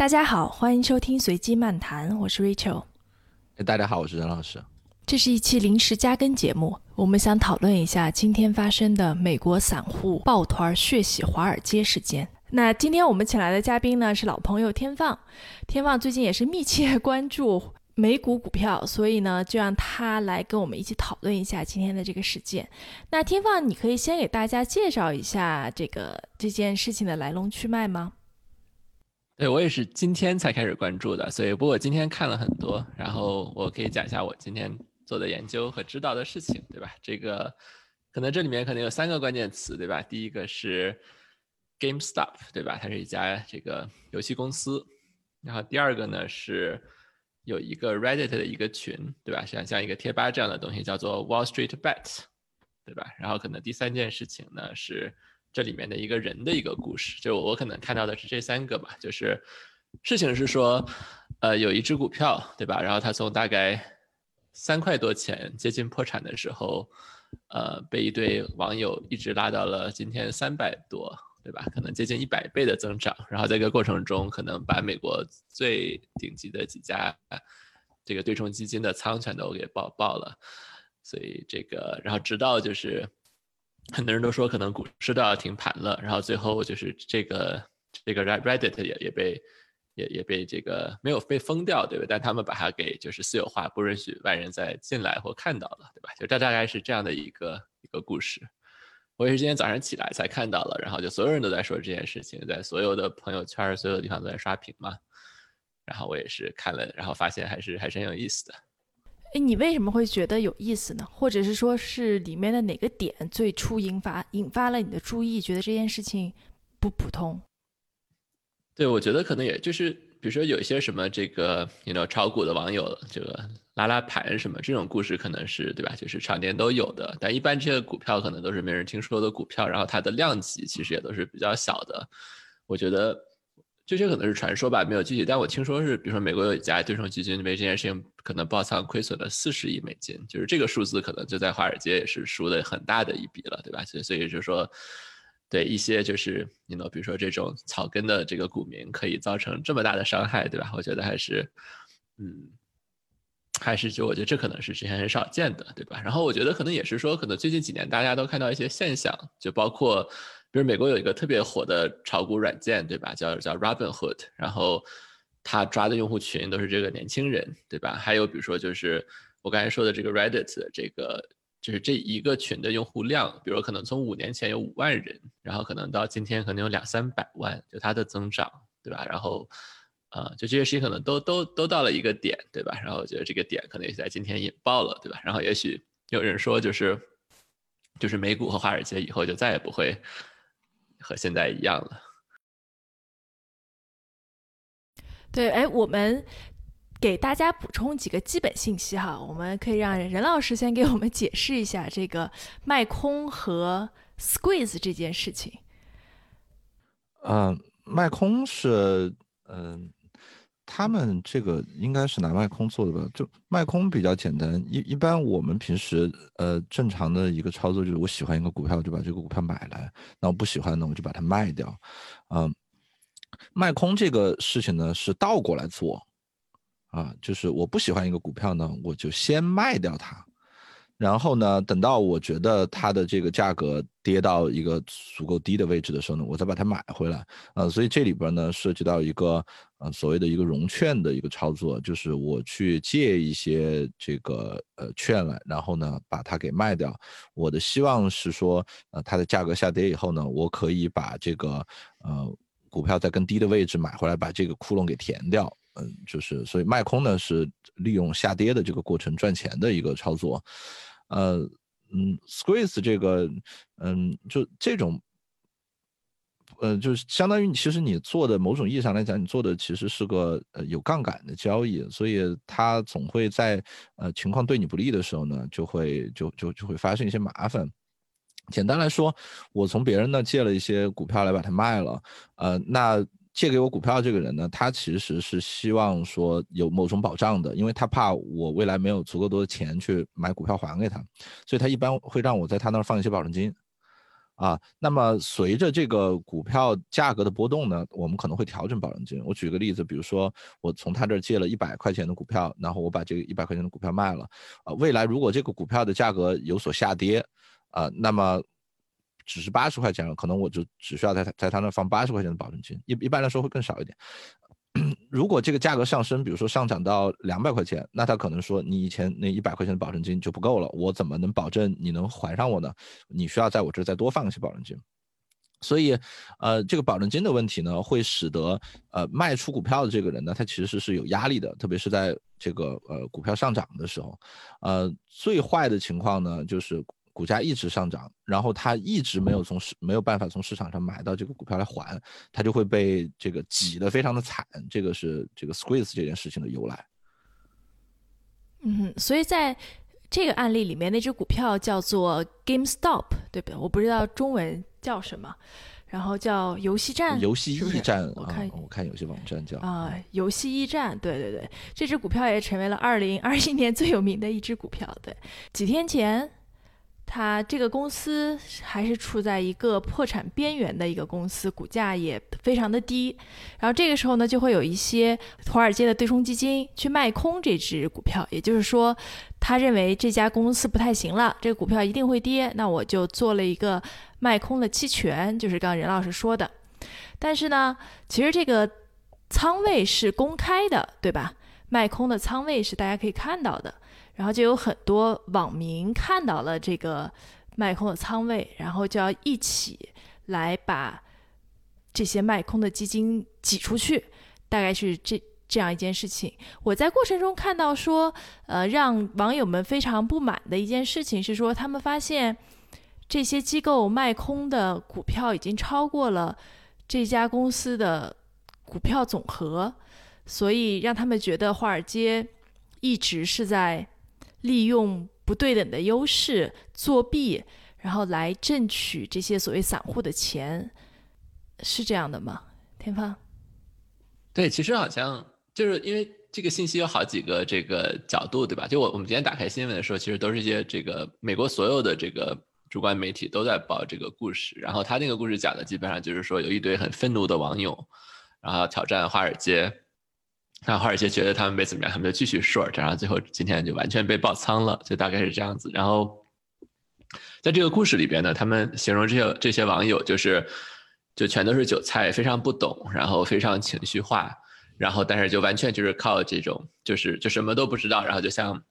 大家好，欢迎收听随机漫谈，我是 Rachel。大家好，我是任老师。这是一期临时加更节目，我们想讨论一下今天发生的美国散户抱团血洗华尔街事件。那今天我们请来的嘉宾呢是老朋友天放，天放最近也是密切关注美股股票，所以呢就让他来跟我们一起讨论一下今天的这个事件。那天放，你可以先给大家介绍一下这个这件事情的来龙去脉吗？对我也是今天才开始关注的，所以不过我今天看了很多，然后我可以讲一下我今天做的研究和知道的事情，对吧？这个可能这里面可能有三个关键词，对吧？第一个是 GameStop，对吧？它是一家这个游戏公司。然后第二个呢是有一个 Reddit 的一个群，对吧？像像一个贴吧这样的东西，叫做 Wall Street Bet，对吧？然后可能第三件事情呢是。这里面的一个人的一个故事，就我可能看到的是这三个吧。就是事情是说，呃，有一只股票，对吧？然后它从大概三块多钱接近破产的时候，呃，被一堆网友一直拉到了今天三百多，对吧？可能接近一百倍的增长。然后在这个过程中，可能把美国最顶级的几家这个对冲基金的仓全都给爆爆了。所以这个，然后直到就是。很多人都说可能股市都要停盘了，然后最后就是这个这个 Reddit 也也被也也被这个没有被封掉，对吧？但他们把它给就是私有化，不允许外人再进来或看到了，对吧？就大大概是这样的一个一个故事。我也是今天早上起来才看到了，然后就所有人都在说这件事情，在所有的朋友圈、所有地方都在刷屏嘛。然后我也是看了，然后发现还是还是很有意思的。哎，你为什么会觉得有意思呢？或者是说是里面的哪个点最初引发引发了你的注意，觉得这件事情不普通？对，我觉得可能也就是，比如说有一些什么这个，you know，炒股的网友这个拉拉盘什么这种故事，可能是对吧？就是常年都有的，但一般这些股票可能都是没人听说的股票，然后它的量级其实也都是比较小的。我觉得。这些可能是传说吧，没有具体。但我听说是，比如说美国有一家对冲基金，因为这件事情可能爆仓亏损了四十亿美金，就是这个数字可能就在华尔街也是输的很大的一笔了，对吧？所以所以就是说，对一些就是你 know，比如说这种草根的这个股民可以造成这么大的伤害，对吧？我觉得还是，嗯，还是就我觉得这可能是之前很少见的，对吧？然后我觉得可能也是说，可能最近几年大家都看到一些现象，就包括。比如美国有一个特别火的炒股软件，对吧？叫叫 Robinhood，然后他抓的用户群都是这个年轻人，对吧？还有比如说就是我刚才说的这个 Reddit，这个就是这一个群的用户量，比如可能从五年前有五万人，然后可能到今天可能有两三百万，就它的增长，对吧？然后啊，就这些事情可能都都都到了一个点，对吧？然后我觉得这个点可能也在今天引爆了，对吧？然后也许有人说就是就是美股和华尔街以后就再也不会。和现在一样了。对，哎，我们给大家补充几个基本信息哈，我们可以让任老师先给我们解释一下这个卖空和 squeeze 这件事情。嗯，卖空是嗯。他们这个应该是拿卖空做的吧？就卖空比较简单，一一般我们平时呃正常的一个操作就是我喜欢一个股票就把这个股票买来，那我不喜欢呢我就把它卖掉。嗯，卖空这个事情呢是倒过来做，啊，就是我不喜欢一个股票呢，我就先卖掉它。然后呢，等到我觉得它的这个价格跌到一个足够低的位置的时候呢，我再把它买回来。呃，所以这里边呢涉及到一个呃所谓的一个融券的一个操作，就是我去借一些这个呃券来，然后呢把它给卖掉。我的希望是说，呃，它的价格下跌以后呢，我可以把这个呃股票在更低的位置买回来，把这个窟窿给填掉。嗯，就是所以卖空呢是利用下跌的这个过程赚钱的一个操作。呃，嗯，squeeze 这个，嗯，就这种，呃，就是相当于其实你做的某种意义上来讲，你做的其实是个呃有杠杆的交易，所以它总会在呃情况对你不利的时候呢，就会就就就会发生一些麻烦。简单来说，我从别人那借了一些股票来把它卖了，呃，那。借给我股票这个人呢，他其实是希望说有某种保障的，因为他怕我未来没有足够多的钱去买股票还给他，所以他一般会让我在他那儿放一些保证金，啊，那么随着这个股票价格的波动呢，我们可能会调整保证金。我举个例子，比如说我从他这儿借了一百块钱的股票，然后我把这个一百块钱的股票卖了，啊，未来如果这个股票的价格有所下跌，啊，那么只是八十块钱了，可能我就只需要在他在他那放八十块钱的保证金，一一般来说会更少一点。如果这个价格上升，比如说上涨到两百块钱，那他可能说你以前那一百块钱的保证金就不够了，我怎么能保证你能还上我呢？你需要在我这再多放一些保证金。所以，呃，这个保证金的问题呢，会使得呃卖出股票的这个人呢，他其实是有压力的，特别是在这个呃股票上涨的时候。呃，最坏的情况呢，就是。股价一直上涨，然后他一直没有从市没有办法从市场上买到这个股票来还，他就会被这个挤得非常的惨。这个是这个 squeeze 这件事情的由来。嗯，所以在这个案例里面，那只股票叫做 GameStop，对不对？我不知道中文叫什么，然后叫游戏站，游戏驿站。我看我看有些网站叫啊，游戏驿站。对对对，这只股票也成为了二零二一年最有名的一只股票。对，几天前。它这个公司还是处在一个破产边缘的一个公司，股价也非常的低。然后这个时候呢，就会有一些华尔街的对冲基金去卖空这只股票，也就是说，他认为这家公司不太行了，这个股票一定会跌，那我就做了一个卖空的期权，就是刚刚任老师说的。但是呢，其实这个仓位是公开的，对吧？卖空的仓位是大家可以看到的。然后就有很多网民看到了这个卖空的仓位，然后就要一起来把这些卖空的基金挤出去，大概是这这样一件事情。我在过程中看到说，呃，让网友们非常不满的一件事情是说，他们发现这些机构卖空的股票已经超过了这家公司的股票总和，所以让他们觉得华尔街一直是在。利用不对等的优势作弊，然后来挣取这些所谓散户的钱，是这样的吗？天放？对，其实好像就是因为这个信息有好几个这个角度，对吧？就我我们今天打开新闻的时候，其实都是一些这个美国所有的这个主观媒体都在报这个故事，然后他那个故事讲的基本上就是说有一堆很愤怒的网友，然后挑战华尔街。那华尔街觉得他们没怎么样，他们就继续 short，然后最后今天就完全被爆仓了，就大概是这样子。然后在这个故事里边呢，他们形容这些这些网友就是就全都是韭菜，非常不懂，然后非常情绪化，然后但是就完全就是靠这种就是就什么都不知道，然后就像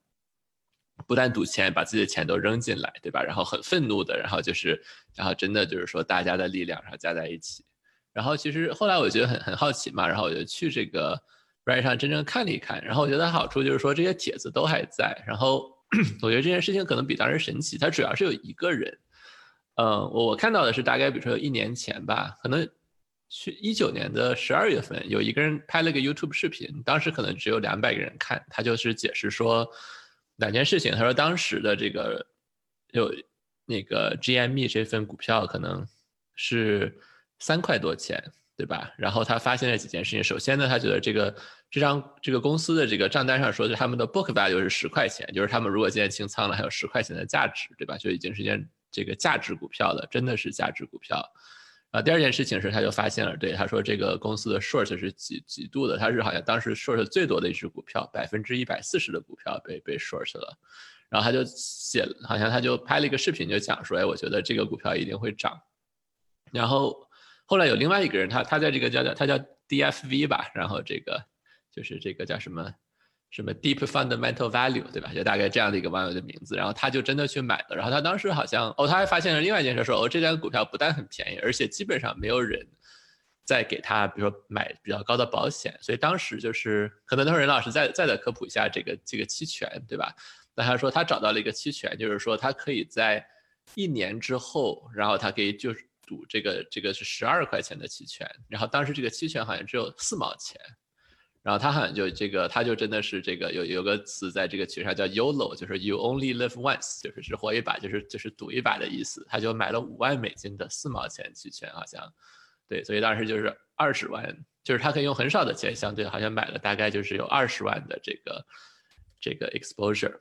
不但赌钱，把自己的钱都扔进来，对吧？然后很愤怒的，然后就是然后真的就是说大家的力量然后加在一起。然后其实后来我觉得很很好奇嘛，然后我就去这个。上真正看了一看，然后我觉得好处就是说这些帖子都还在，然后 我觉得这件事情可能比当时神奇。它主要是有一个人，嗯，我我看到的是大概比如说一年前吧，可能去一九年的十二月份，有一个人拍了个 YouTube 视频，当时可能只有两百个人看，他就是解释说两件事情。他说当时的这个有那个 GME 这份股票可能是三块多钱。对吧？然后他发现了几件事情。首先呢，他觉得这个这张这个公司的这个账单上说的他们的 book value 是十块钱，就是他们如果今天清仓了，还有十块钱的价值，对吧？就已经是件这个价值股票了，真的是价值股票。啊，第二件事情是，他就发现了，对他说这个公司的 short 是几几度的，他是好像当时 short 最多的一只股票，百分之一百四十的股票被被 short 了。然后他就写，好像他就拍了一个视频，就讲说，哎，我觉得这个股票一定会涨。然后。后来有另外一个人，他他在这个叫叫他叫 DFV 吧，然后这个就是这个叫什么什么 Deep Fundamental Value 对吧？就大概这样的一个网友的名字，然后他就真的去买了，然后他当时好像哦，他还发现了另外一件事，说哦，这张股票不但很便宜，而且基本上没有人再给他，比如说买比较高的保险，所以当时就是可能等会任老师再再的科普一下这个这个期权对吧？那他说他找到了一个期权，就是说他可以在一年之后，然后他可以就是。赌这个这个是十二块钱的期权，然后当时这个期权好像只有四毛钱，然后他好像就这个他就真的是这个有有个词在这个群上叫 YOLO，就是 You Only Live Once，就是只活一把，就是就是赌一把的意思。他就买了五万美金的四毛钱期权，好像对，所以当时就是二十万，就是他可以用很少的钱，相对好像买了大概就是有二十万的这个这个 exposure。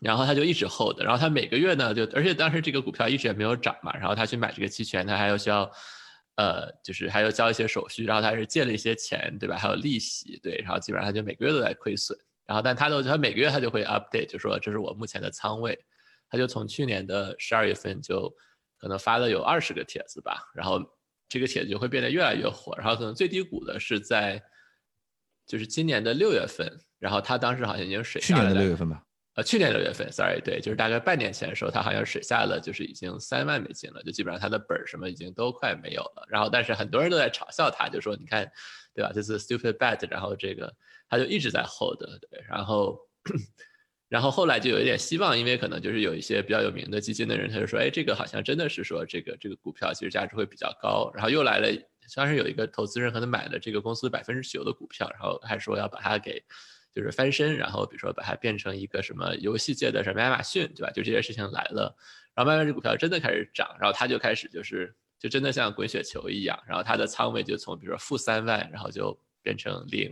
然后他就一直 hold，然后他每个月呢就，而且当时这个股票一直也没有涨嘛，然后他去买这个期权，他还要需要，呃，就是还要交一些手续，然后他是借了一些钱，对吧？还有利息，对，然后基本上他就每个月都在亏损，然后但他都他每个月他就会 update，就说这是我目前的仓位，他就从去年的十二月份就可能发了有二十个帖子吧，然后这个帖子就会变得越来越火，然后可能最低谷的是在，就是今年的六月份，然后他当时好像已经水去年的六月份吧。去年六月份，sorry，对，就是大概半年前的时候，他好像水下了，就是已经三万美金了，就基本上他的本儿什么已经都快没有了。然后，但是很多人都在嘲笑他，就说你看，对吧？这是 stupid bet，然后这个他就一直在 hold，对，然后，然后后来就有一点希望，因为可能就是有一些比较有名的基金的人，他就说，哎，这个好像真的是说这个这个股票其实价值会比较高。然后又来了，当时有一个投资人可能买了这个公司百分之九的股票，然后还说要把它给。就是翻身，然后比如说把它变成一个什么游戏界的什么亚马逊，对吧？就这些事情来了，然后慢慢这股票真的开始涨，然后他就开始就是就真的像滚雪球一样，然后他的仓位就从比如说负三万，然后就变成零，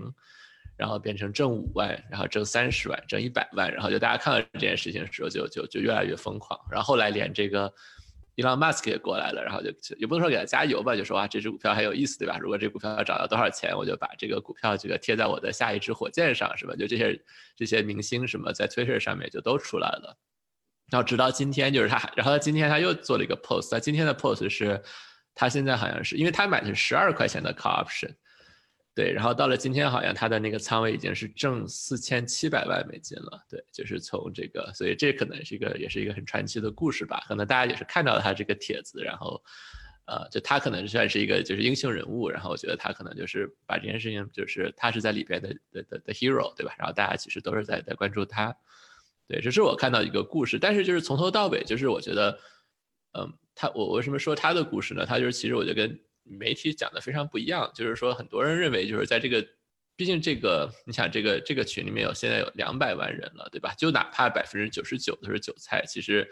然后变成正五万，然后挣三十万，挣一百万，然后就大家看到这件事情的时候，就就就越来越疯狂，然后后来连这个。Elon Musk 也过来了，然后就也不能说给他加油吧，就说啊，这只股票很有意思，对吧？如果这股票要涨到多少钱，我就把这个股票这个贴在我的下一支火箭上，是吧？就这些这些明星什么在 Twitter 上面就都出来了。然后直到今天，就是他，然后今天他又做了一个 post，他今天的 post 是，他现在好像是因为他买的是十二块钱的 call option。对，然后到了今天，好像他的那个仓位已经是挣四千七百万美金了。对，就是从这个，所以这可能是一个，也是一个很传奇的故事吧。可能大家也是看到了他这个帖子，然后，呃，就他可能算是一个就是英雄人物，然后我觉得他可能就是把这件事情，就是他是在里边的的的的 hero，对吧？然后大家其实都是在在关注他。对，这是我看到一个故事，但是就是从头到尾，就是我觉得，嗯，他我为什么说他的故事呢？他就是其实我就跟。媒体讲的非常不一样，就是说很多人认为，就是在这个，毕竟这个，你想这个这个群里面有现在有两百万人了，对吧？就哪怕百分之九十九都是韭菜，其实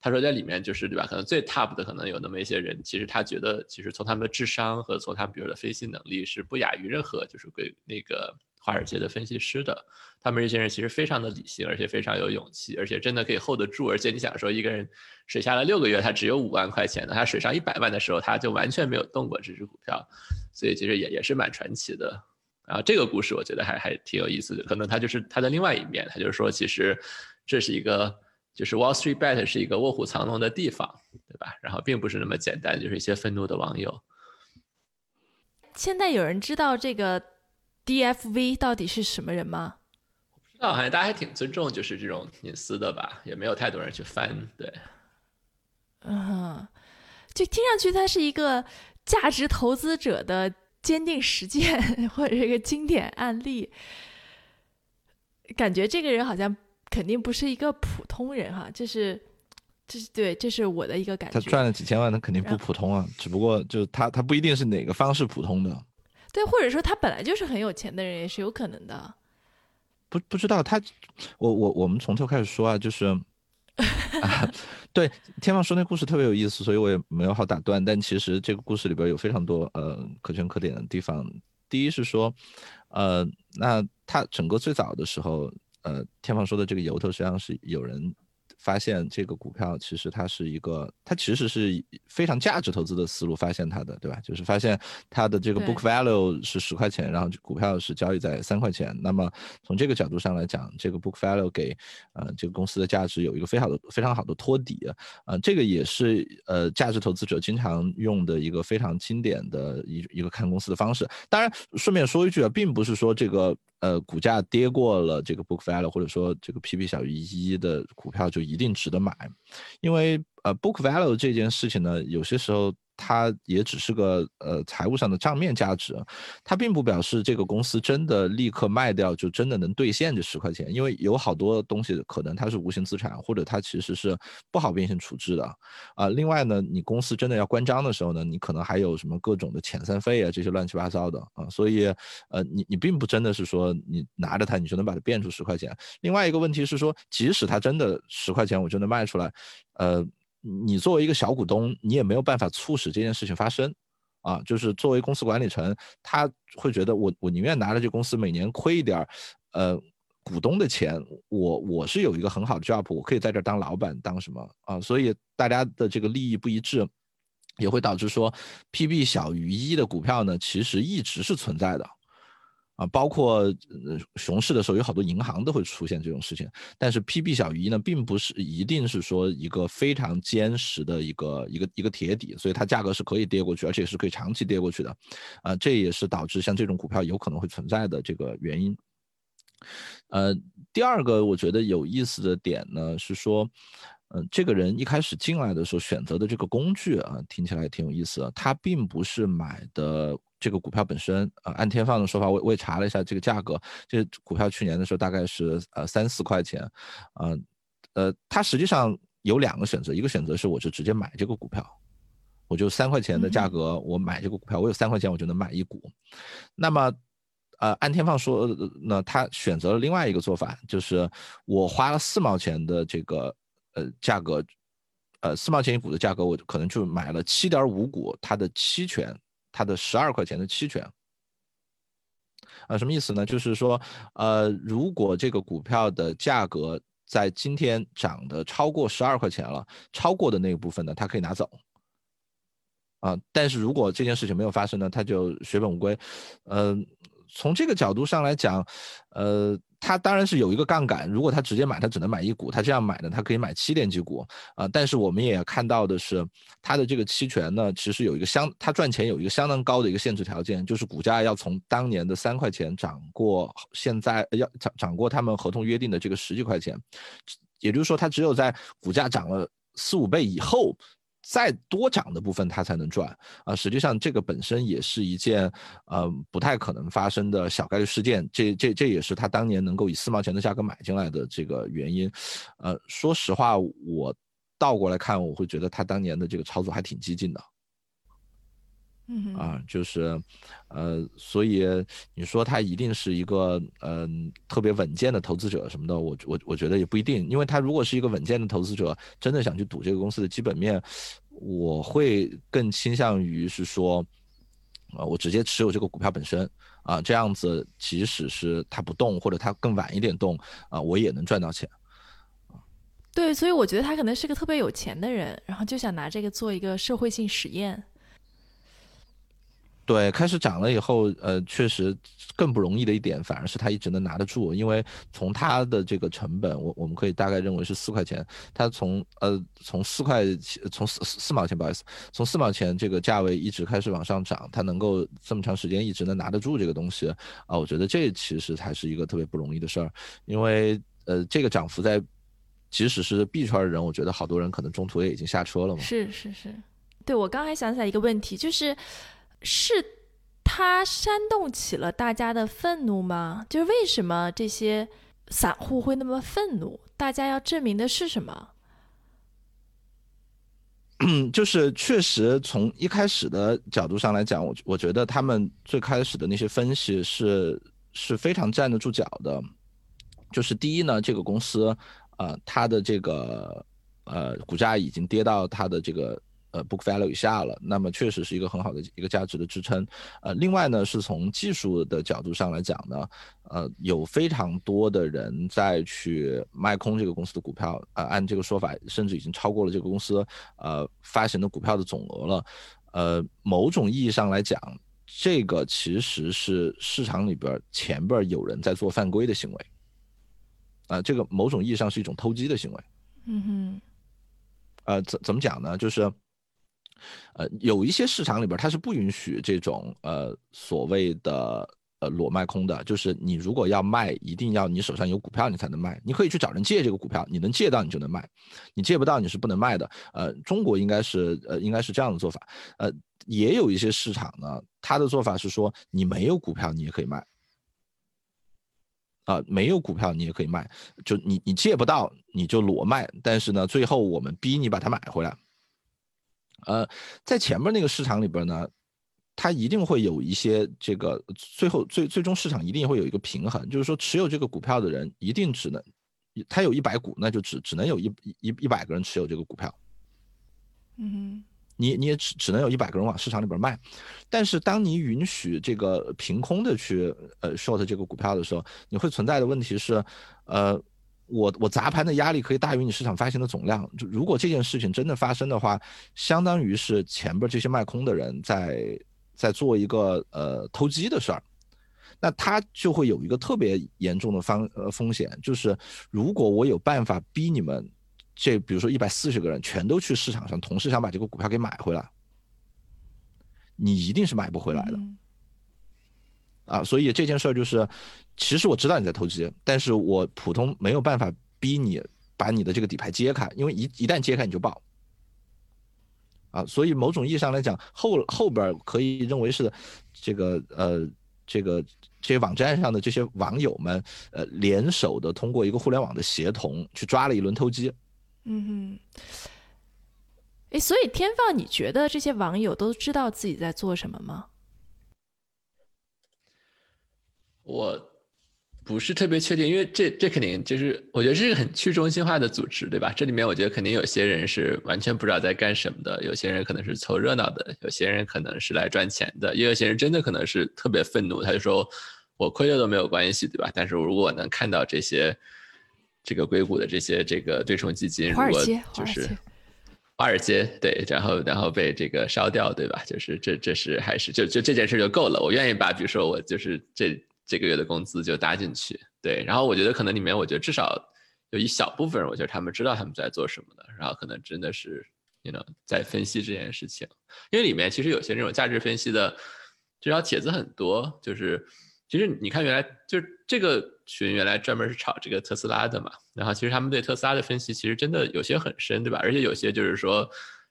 他说在里面就是对吧？可能最 top 的可能有那么一些人，其实他觉得，其实从他们的智商和从他们比如的分析能力是不亚于任何就是归那个。华尔街的分析师的，他们这些人其实非常的理性，而且非常有勇气，而且真的可以 hold 得住。而且你想说，一个人水下了六个月，他只有五万块钱的，他水上一百万的时候，他就完全没有动过这只股票，所以其实也也是蛮传奇的。然后这个故事我觉得还还挺有意思的，可能他就是他的另外一面，他就是说，其实这是一个就是 Wall Street Bet 是一个卧虎藏龙的地方，对吧？然后并不是那么简单，就是一些愤怒的网友。现在有人知道这个。DFV 到底是什么人吗？我不知道，好像大家还挺尊重就是这种隐私的吧，也没有太多人去翻。对，嗯，就听上去他是一个价值投资者的坚定实践，或者是一个经典案例。感觉这个人好像肯定不是一个普通人哈，这是，这是对，这是我的一个感觉。他赚了几千万，他肯定不普通啊，只不过就是他他不一定是哪个方式普通的。对，或者说他本来就是很有钱的人，也是有可能的。不不知道他，我我我们从头开始说啊，就是，对，天放说那故事特别有意思，所以我也没有好打断。但其实这个故事里边有非常多呃可圈可点的地方。第一是说，呃，那他整个最早的时候，呃，天放说的这个由头实际上是有人。发现这个股票其实它是一个，它其实是非常价值投资的思路发现它的，对吧？就是发现它的这个 book value 是十块钱，然后股票是交易在三块钱。那么从这个角度上来讲，这个 book value 给呃这个公司的价值有一个非常的非常好的托底啊，这个也是呃价值投资者经常用的一个非常经典的一一个看公司的方式。当然，顺便说一句啊，并不是说这个。呃，股价跌过了这个 book value，或者说这个 P/B 小于一的股票就一定值得买，因为呃 book value 这件事情呢，有些时候。它也只是个呃财务上的账面价值，它并不表示这个公司真的立刻卖掉就真的能兑现这十块钱，因为有好多东西可能它是无形资产，或者它其实是不好变现处置的啊。另外呢，你公司真的要关张的时候呢，你可能还有什么各种的遣散费啊这些乱七八糟的啊，所以呃你你并不真的是说你拿着它你就能把它变出十块钱。另外一个问题是说，即使它真的十块钱我就能卖出来，呃。你作为一个小股东，你也没有办法促使这件事情发生，啊，就是作为公司管理层，他会觉得我我宁愿拿着这公司每年亏一点儿，呃，股东的钱，我我是有一个很好的 job，我可以在这儿当老板，当什么啊？所以大家的这个利益不一致，也会导致说 PB 小于一的股票呢，其实一直是存在的。啊，包括熊市的时候，有好多银行都会出现这种事情。但是 PB 小于一呢，并不是一定是说一个非常坚实的一个一个一个铁底，所以它价格是可以跌过去，而且是可以长期跌过去的。啊，这也是导致像这种股票有可能会存在的这个原因。呃，第二个我觉得有意思的点呢是说，嗯，这个人一开始进来的时候选择的这个工具啊，听起来挺有意思的。他并不是买的。这个股票本身，呃，按天放的说法，我我也查了一下这个价格，这股票去年的时候大概是呃三四块钱，呃，呃，它实际上有两个选择，一个选择是我就直接买这个股票，我就三块钱的价格我买这个股票，我有三块钱我就能买一股。那么，呃，按天放说那，他选择了另外一个做法，就是我花了四毛钱的这个呃价格，呃四毛钱一股的价格，我可能就买了七点五股它的期权。它的十二块钱的期权，啊，什么意思呢？就是说，呃，如果这个股票的价格在今天涨的超过十二块钱了，超过的那个部分呢，它可以拿走，啊，但是如果这件事情没有发生呢，它就血本无归。嗯，从这个角度上来讲，呃。他当然是有一个杠杆，如果他直接买，他只能买一股。他这样买呢，他可以买七点几股啊。但是我们也看到的是，他的这个期权呢，其实有一个相，他赚钱有一个相当高的一个限制条件，就是股价要从当年的三块钱涨过，现在要涨涨过他们合同约定的这个十几块钱。也就是说，他只有在股价涨了四五倍以后。再多涨的部分他才能赚啊！实际上这个本身也是一件呃不太可能发生的小概率事件，这这这也是他当年能够以四毛钱的价格买进来的这个原因。呃，说实话，我倒过来看，我会觉得他当年的这个操作还挺激进的。嗯啊，就是，呃，所以你说他一定是一个嗯特别稳健的投资者什么的，我我我觉得也不一定，因为他如果是一个稳健的投资者，真的想去赌这个公司的基本面，我会更倾向于是说，呃，我直接持有这个股票本身啊，这样子即使是它不动或者它更晚一点动啊，我也能赚到钱。对，所以我觉得他可能是个特别有钱的人，然后就想拿这个做一个社会性实验。对，开始涨了以后，呃，确实更不容易的一点，反而是它一直能拿得住，因为从它的这个成本，我我们可以大概认为是四块钱，它从呃从四块从四四毛钱，不好意思，从四毛钱这个价位一直开始往上涨，它能够这么长时间一直能拿得住这个东西啊，我觉得这其实才是一个特别不容易的事儿，因为呃这个涨幅在即使是币圈的人，我觉得好多人可能中途也已经下车了嘛。是是是，对我刚才想起来一个问题，就是。是他煽动起了大家的愤怒吗？就是为什么这些散户会那么愤怒？大家要证明的是什么？就是确实从一开始的角度上来讲，我我觉得他们最开始的那些分析是是非常站得住脚的。就是第一呢，这个公司啊，它的这个呃股价已经跌到它的这个。呃，book value 以下了，那么确实是一个很好的一个价值的支撑。呃，另外呢，是从技术的角度上来讲呢，呃，有非常多的人在去卖空这个公司的股票，呃，按这个说法，甚至已经超过了这个公司呃发行的股票的总额了。呃，某种意义上来讲，这个其实是市场里边前边有人在做犯规的行为。啊，这个某种意义上是一种偷鸡的行为。嗯哼。呃，怎怎么讲呢？就是。呃，有一些市场里边它是不允许这种呃所谓的呃裸卖空的，就是你如果要卖，一定要你手上有股票你才能卖。你可以去找人借这个股票，你能借到你就能卖，你借不到你是不能卖的。呃，中国应该是呃应该是这样的做法。呃，也有一些市场呢，它的做法是说你没有股票你也可以卖，啊，没有股票你也可以卖，就你你借不到你就裸卖，但是呢，最后我们逼你把它买回来。呃，在前面那个市场里边呢，它一定会有一些这个最后最最终市场一定会有一个平衡，就是说持有这个股票的人一定只能，他有一百股，那就只只能有一一一百个人持有这个股票。嗯，你你也只只能有一百个人往市场里边卖。但是当你允许这个凭空的去呃 short 这个股票的时候，你会存在的问题是，呃。我我砸盘的压力可以大于你市场发行的总量。就如果这件事情真的发生的话，相当于是前边这些卖空的人在在做一个呃投机的事儿，那他就会有一个特别严重的方呃风险，就是如果我有办法逼你们这比如说一百四十个人全都去市场上同时想把这个股票给买回来，你一定是买不回来的。啊，所以这件事儿就是，其实我知道你在投机，但是我普通没有办法逼你把你的这个底牌揭开，因为一一旦揭开你就爆。啊，所以某种意义上来讲，后后边可以认为是这个呃这个这些网站上的这些网友们呃联手的，通过一个互联网的协同去抓了一轮偷机。嗯哼，哎，所以天放，你觉得这些网友都知道自己在做什么吗？我不是特别确定，因为这这肯定就是我觉得这是很去中心化的组织，对吧？这里面我觉得肯定有些人是完全不知道在干什么的，有些人可能是凑热闹的，有些人可能是来赚钱的，也有些人真的可能是特别愤怒，他就说我亏了都没有关系，对吧？但是如果我能看到这些这个硅谷的这些这个对冲基金，如果就是华尔街对，然后然后被这个烧掉，对吧？就是这这是还是就就这件事就够了，我愿意把比如说我就是这。这个月的工资就搭进去，对，然后我觉得可能里面，我觉得至少有一小部分人，我觉得他们知道他们在做什么的，然后可能真的是，you know，在分析这件事情，因为里面其实有些那种价值分析的，这条帖子很多，就是其实你看原来就是这个群原来专门是炒这个特斯拉的嘛，然后其实他们对特斯拉的分析其实真的有些很深，对吧？而且有些就是说。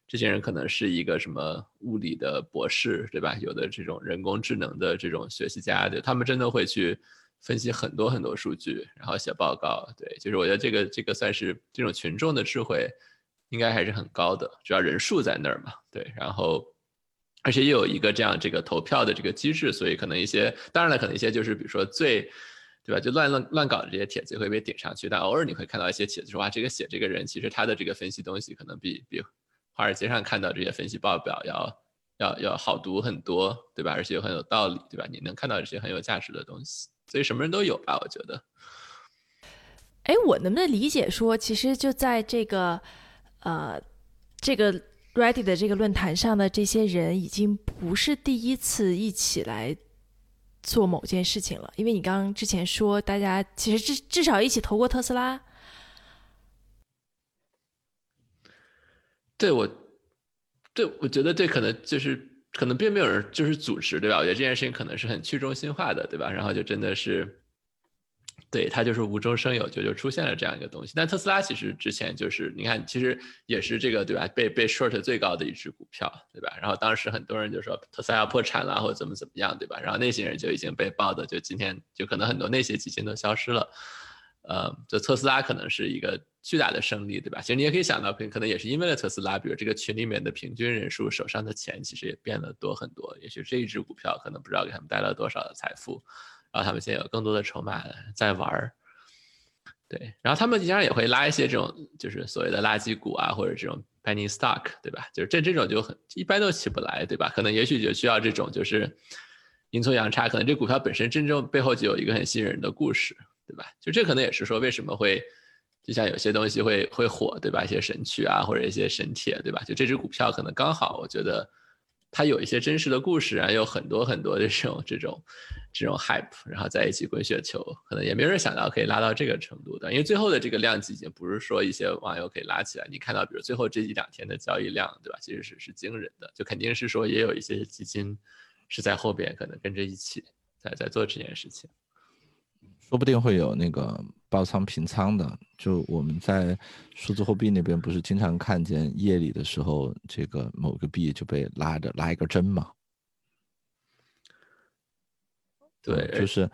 这些人可能是一个什么物理的博士，对吧？有的这种人工智能的这种学习家，对他们真的会去分析很多很多数据，然后写报告。对，就是我觉得这个这个算是这种群众的智慧，应该还是很高的，主要人数在那儿嘛。对，然后而且又有一个这样这个投票的这个机制，所以可能一些，当然了，可能一些就是比如说最，对吧？就乱乱乱搞的这些帖子会被顶上去，但偶尔你会看到一些帖子说，哇，这个写这个人其实他的这个分析东西可能比比。华尔街上看到这些分析报表要要要好读很多，对吧？而且又很有道理，对吧？你能看到这些很有价值的东西，所以什么人都有吧？我觉得。哎，我能不能理解说，其实就在这个呃这个 Ready 的这个论坛上的这些人，已经不是第一次一起来做某件事情了？因为你刚刚之前说，大家其实至至少一起投过特斯拉。对我，对我觉得这可能就是可能并没有人就是组织，对吧？我觉得这件事情可能是很去中心化的，对吧？然后就真的是，对他就是无中生有，就就出现了这样一个东西。但特斯拉其实之前就是你看，其实也是这个对吧？被被 short 最高的一只股票，对吧？然后当时很多人就说特斯拉要破产了，或者怎么怎么样，对吧？然后那些人就已经被爆的，就今天就可能很多那些基金都消失了。呃，就特斯拉可能是一个巨大的胜利，对吧？其实你也可以想到，可能也是因为了特斯拉，比如这个群里面的平均人数手上的钱其实也变得多很多。也许这一只股票可能不知道给他们带来多少的财富，然后他们现在有更多的筹码在玩儿。对，然后他们经常也会拉一些这种就是所谓的垃圾股啊，或者这种 penny stock，对吧？就是这这种就很一般都起不来，对吧？可能也许就需要这种就是阴错阳差，可能这股票本身真正背后就有一个很吸引人的故事。对吧？就这可能也是说为什么会，就像有些东西会会火，对吧？一些神曲啊，或者一些神帖，对吧？就这只股票可能刚好，我觉得它有一些真实的故事啊，有很多很多的这种这种这种 hype，然后在一起滚雪球，可能也没人想到可以拉到这个程度的。因为最后的这个量级已经不是说一些网友可以拉起来。你看到，比如最后这一两天的交易量，对吧？其实是是惊人的，就肯定是说也有一些基金是在后边可能跟着一起在在做这件事情。说不定会有那个爆仓平仓的，就我们在数字货币那边不是经常看见夜里的时候，这个某个币就被拉着拉一根针嘛？对，就是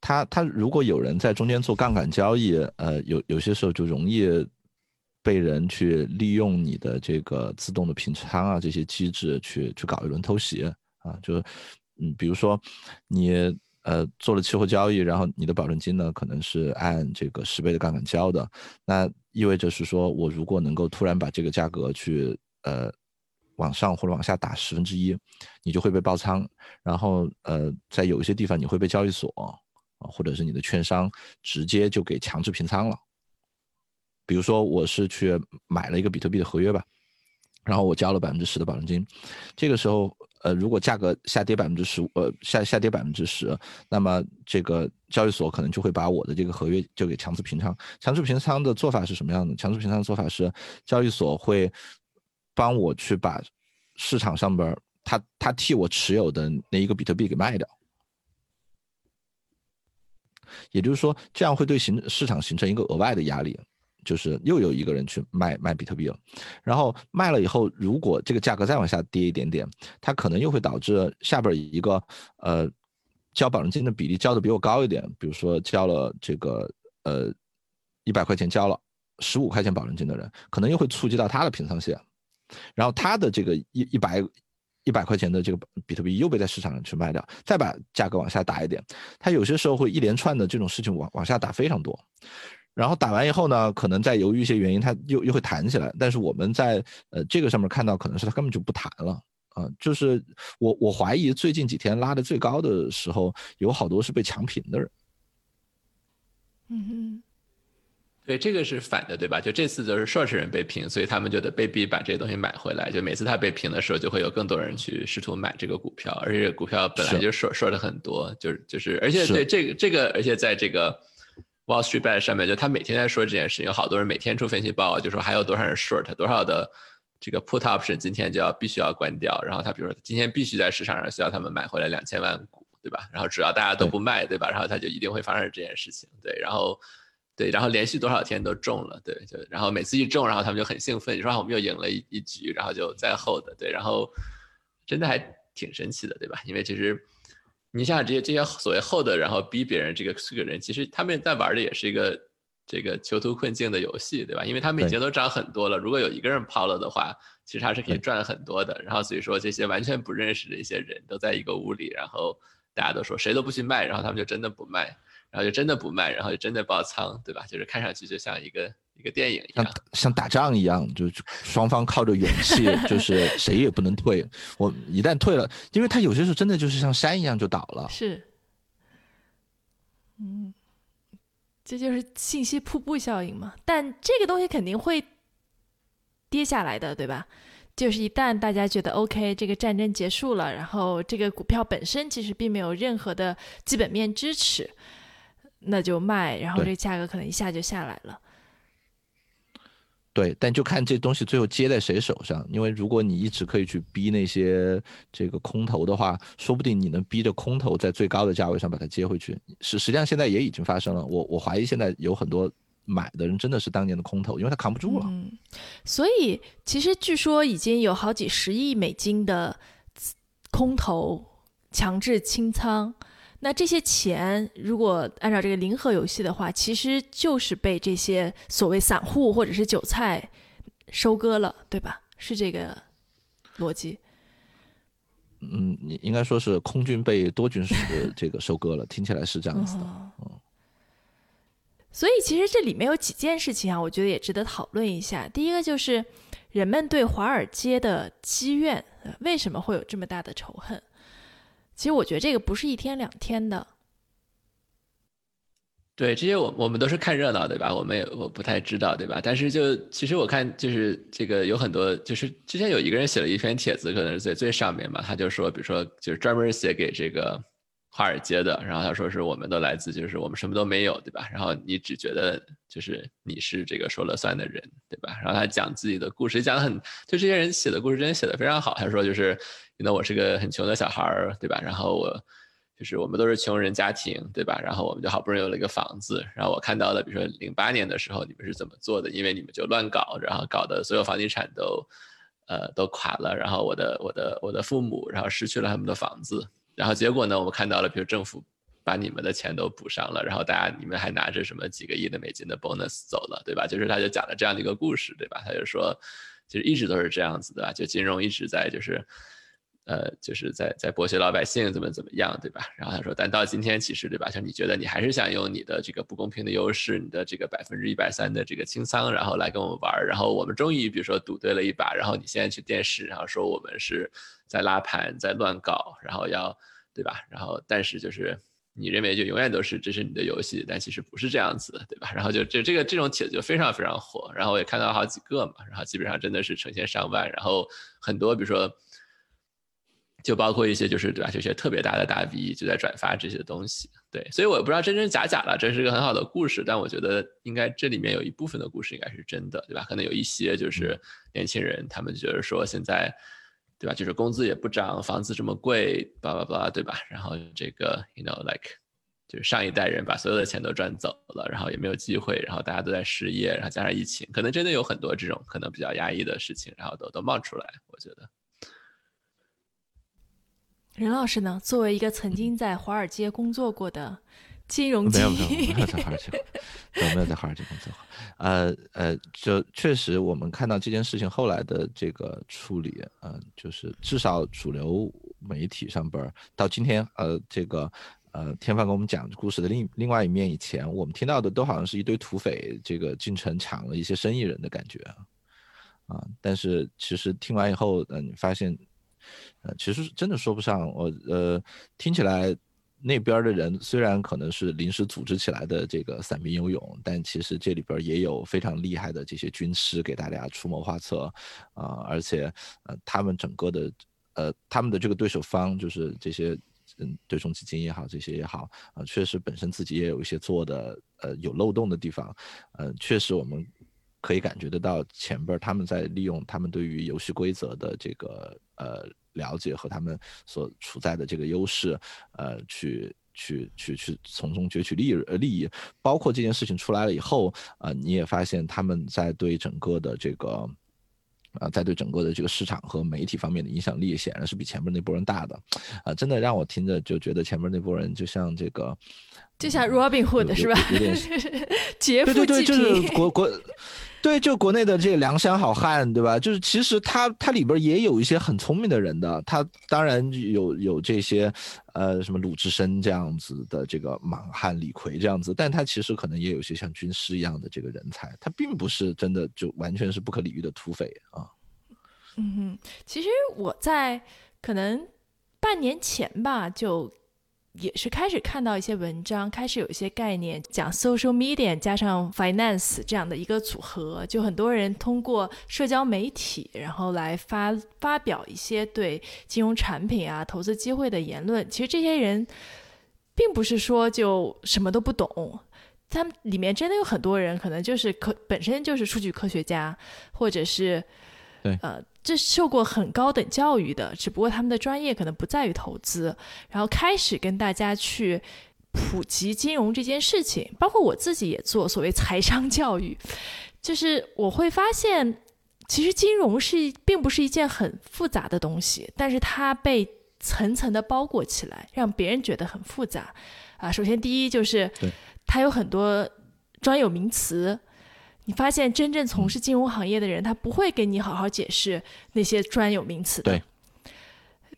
他他如果有人在中间做杠杆交易，呃，有有些时候就容易被人去利用你的这个自动的平仓啊这些机制去去搞一轮偷袭啊，就是嗯，比如说你。呃，做了期货交易，然后你的保证金呢，可能是按这个十倍的杠杆交的，那意味着是说，我如果能够突然把这个价格去呃往上或者往下打十分之一，你就会被爆仓，然后呃，在有一些地方你会被交易所啊，或者是你的券商直接就给强制平仓了。比如说我是去买了一个比特币的合约吧，然后我交了百分之十的保证金，这个时候。呃，如果价格下跌百分之十，呃下下跌百分之十，那么这个交易所可能就会把我的这个合约就给强制平仓。强制平仓的做法是什么样的？强制平仓的做法是，交易所会帮我去把市场上边他他替我持有的那一个比特币给卖掉。也就是说，这样会对形市场形成一个额外的压力。就是又有一个人去卖卖比特币了，然后卖了以后，如果这个价格再往下跌一点点，它可能又会导致下边一个呃交保证金的比例交的比我高一点，比如说交了这个呃一百块钱交了十五块钱保证金的人，可能又会触及到他的平仓线，然后他的这个一一百一百块钱的这个比特币又被在市场上去卖掉，再把价格往下打一点，他有些时候会一连串的这种事情往往下打非常多。然后打完以后呢，可能再由于一些原因，它又又会弹起来。但是我们在呃这个上面看到，可能是它根本就不弹了啊。就是我我怀疑最近几天拉的最高的时候，有好多是被强平的人。嗯哼，对，这个是反的，对吧？就这次就是 short 人被平，所以他们就得被逼把这些东西买回来。就每次他被平的时候，就会有更多人去试图买这个股票，而且股票本来就 short short 的很多，就是就是，而且对这个这个，而且在这个。Wall Street Bet 上面就他每天在说这件事情，有好多人每天出分析报告，就说还有多少人 short，多少的这个 put option 今天就要必须要关掉，然后他比如说今天必须在市场上需要他们买回来两千万股，对吧？然后只要大家都不卖，对吧？然后他就一定会发生这件事情，对，然后对，然后连续多少天都中了，对，就然后每次一中，然后他们就很兴奋，你说我们又赢了一一局，然后就在 hold，对，然后真的还挺神奇的，对吧？因为其实。你像这些这些所谓厚的，然后逼别人这个这个人，其实他们在玩的也是一个这个囚徒困境的游戏，对吧？因为他们已经都涨很多了，如果有一个人抛了的话，其实他是可以赚很多的。然后所以说这些完全不认识的一些人都在一个屋里，然后大家都说谁都不去卖，然后他们就真的不卖，然后就真的不卖，然后就真的爆仓，对吧？就是看上去就像一个。一个电影一样，像打仗一样，就双方靠着勇气，就 是谁也不能退。我一旦退了，因为他有些时候真的就是像山一样就倒了。是，嗯，这就是信息瀑布效应嘛。但这个东西肯定会跌下来的，对吧？就是一旦大家觉得 OK，这个战争结束了，然后这个股票本身其实并没有任何的基本面支持，那就卖，然后这价格可能一下就下来了。对，但就看这东西最后接在谁手上，因为如果你一直可以去逼那些这个空头的话，说不定你能逼着空头在最高的价位上把它接回去。实实际上现在也已经发生了，我我怀疑现在有很多买的人真的是当年的空头，因为他扛不住了。嗯，所以其实据说已经有好几十亿美金的空头强制清仓。那这些钱，如果按照这个零和游戏的话，其实就是被这些所谓散户或者是韭菜收割了，对吧？是这个逻辑。嗯，你应该说是空军被多军是这个收割了，听起来是这样子的。嗯。所以其实这里面有几件事情啊，我觉得也值得讨论一下。第一个就是人们对华尔街的积怨，为什么会有这么大的仇恨？其实我觉得这个不是一天两天的，对这些我我们都是看热闹，对吧？我们也我不太知道，对吧？但是就其实我看就是这个有很多，就是之前有一个人写了一篇帖子，可能是在最上面嘛，他就说，比如说就是专门写给这个华尔街的，然后他说是我们都来自，就是我们什么都没有，对吧？然后你只觉得就是你是这个说了算的人，对吧？然后他讲自己的故事，讲的很，就这些人写的故事真的写的非常好，他说就是。那我是个很穷的小孩儿，对吧？然后我就是我们都是穷人家庭，对吧？然后我们就好不容易有了一个房子。然后我看到了，比如说零八年的时候你们是怎么做的？因为你们就乱搞，然后搞得所有房地产都呃都垮了。然后我的我的我的父母，然后失去了他们的房子。然后结果呢，我们看到了，比如政府把你们的钱都补上了，然后大家你们还拿着什么几个亿的美金的 bonus 走了，对吧？就是他就讲了这样的一个故事，对吧？他就说，其实一直都是这样子的，就金融一直在就是。呃，就是在在剥削老百姓怎么怎么样，对吧？然后他说，但到今天其实，对吧？像你觉得你还是想用你的这个不公平的优势，你的这个百分之一百三的这个清仓，然后来跟我们玩儿，然后我们终于比如说赌对了一把，然后你现在去电视，然后说我们是在拉盘，在乱搞，然后要对吧？然后但是就是。你认为就永远都是这是你的游戏，但其实不是这样子，对吧？然后就就这个这种帖子就非常非常火，然后我也看到好几个嘛，然后基本上真的是成千上万，然后很多比如说，就包括一些就是对吧，这些特别大的大 V 就在转发这些东西，对，所以我也不知道真真假假了，这是个很好的故事，但我觉得应该这里面有一部分的故事应该是真的，对吧？可能有一些就是年轻人他们觉得说现在。对吧？就是工资也不涨，房子这么贵，叭叭叭，对吧？然后这个，you know like，就是上一代人把所有的钱都赚走了，然后也没有机会，然后大家都在失业，然后加上疫情，可能真的有很多这种可能比较压抑的事情，然后都都冒出来。我觉得，任老师呢，作为一个曾经在华尔街工作过的。金融没有没有没有在华尔街，我没有在华尔街工作？呃呃，就确实我们看到这件事情后来的这个处理，呃，就是至少主流媒体上边到今天，呃，这个呃，天放给我们讲故事的另另外一面，以前我们听到的都好像是一堆土匪这个进城抢了一些生意人的感觉啊，但是其实听完以后，嗯，发现，呃，其实真的说不上，我呃，听起来。那边的人虽然可能是临时组织起来的这个散兵游勇，但其实这里边也有非常厉害的这些军师给大家出谋划策，啊，而且呃，他们整个的呃，他们的这个对手方就是这些嗯，对冲基金也好，这些也好啊，确实本身自己也有一些做的呃有漏洞的地方，嗯，确实我们可以感觉得到前边他们在利用他们对于游戏规则的这个呃。了解和他们所处在的这个优势，呃，去去去去从中攫取利呃利益，包括这件事情出来了以后，呃，你也发现他们在对整个的这个，啊，在对整个的这个市场和媒体方面的影响力，显然是比前面那波人大的，啊，真的让我听着就觉得前面那波人就像这个，就像 Robin Hood 是吧？有点 劫富济贫，国国。对，就国内的这个梁山好汉，对吧？就是其实他他里边也有一些很聪明的人的，他当然有有这些，呃，什么鲁智深这样子的这个莽汉李逵这样子，但他其实可能也有些像军师一样的这个人才，他并不是真的就完全是不可理喻的土匪啊。嗯哼，其实我在可能半年前吧就。也是开始看到一些文章，开始有一些概念讲 social media 加上 finance 这样的一个组合，就很多人通过社交媒体，然后来发发表一些对金融产品啊、投资机会的言论。其实这些人并不是说就什么都不懂，他们里面真的有很多人可能就是科本身就是数据科学家，或者是对呃。是受过很高等教育的，只不过他们的专业可能不在于投资，然后开始跟大家去普及金融这件事情。包括我自己也做所谓财商教育，就是我会发现，其实金融是并不是一件很复杂的东西，但是它被层层的包裹起来，让别人觉得很复杂。啊，首先第一就是它有很多专有名词。你发现真正从事金融行业的人，他不会给你好好解释那些专有名词的。对。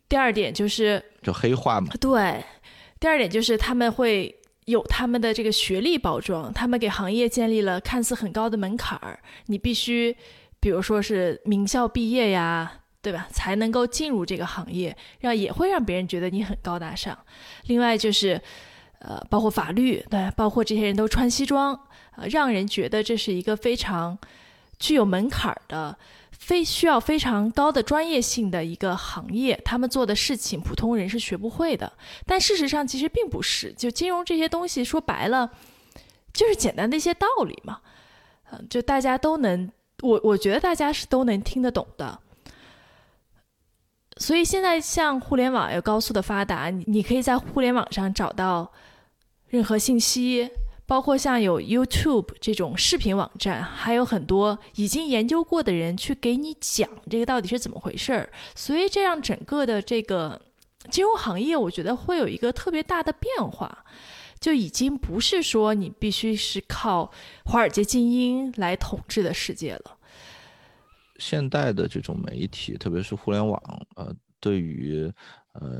第二点就是，就黑化嘛。对。第二点就是他们会有他们的这个学历包装，他们给行业建立了看似很高的门槛儿，你必须，比如说是名校毕业呀，对吧？才能够进入这个行业，让也会让别人觉得你很高大上。另外就是，呃，包括法律，对，包括这些人都穿西装。呃，让人觉得这是一个非常具有门槛的、非需要非常高的专业性的一个行业，他们做的事情普通人是学不会的。但事实上其实并不是，就金融这些东西说白了，就是简单的一些道理嘛。嗯，就大家都能，我我觉得大家是都能听得懂的。所以现在像互联网有高速的发达，你你可以在互联网上找到任何信息。包括像有 YouTube 这种视频网站，还有很多已经研究过的人去给你讲这个到底是怎么回事儿，所以这样整个的这个金融行业，我觉得会有一个特别大的变化，就已经不是说你必须是靠华尔街精英来统治的世界了。现代的这种媒体，特别是互联网，呃。对于呃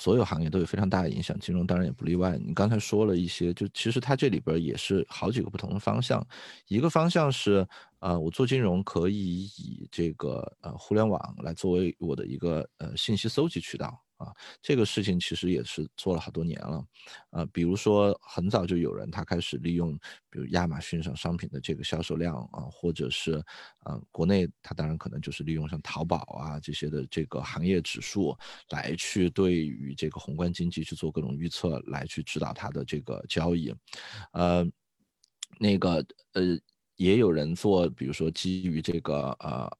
所有行业都有非常大的影响，金融当然也不例外。你刚才说了一些，就其实它这里边也是好几个不同的方向，一个方向是呃我做金融可以以这个呃互联网来作为我的一个呃信息搜集渠道。啊，这个事情其实也是做了好多年了，呃，比如说很早就有人他开始利用，比如亚马逊上商品的这个销售量啊，或者是，呃，国内他当然可能就是利用像淘宝啊这些的这个行业指数来去对于这个宏观经济去做各种预测，来去指导它的这个交易，呃，那个呃，也有人做，比如说基于这个呃，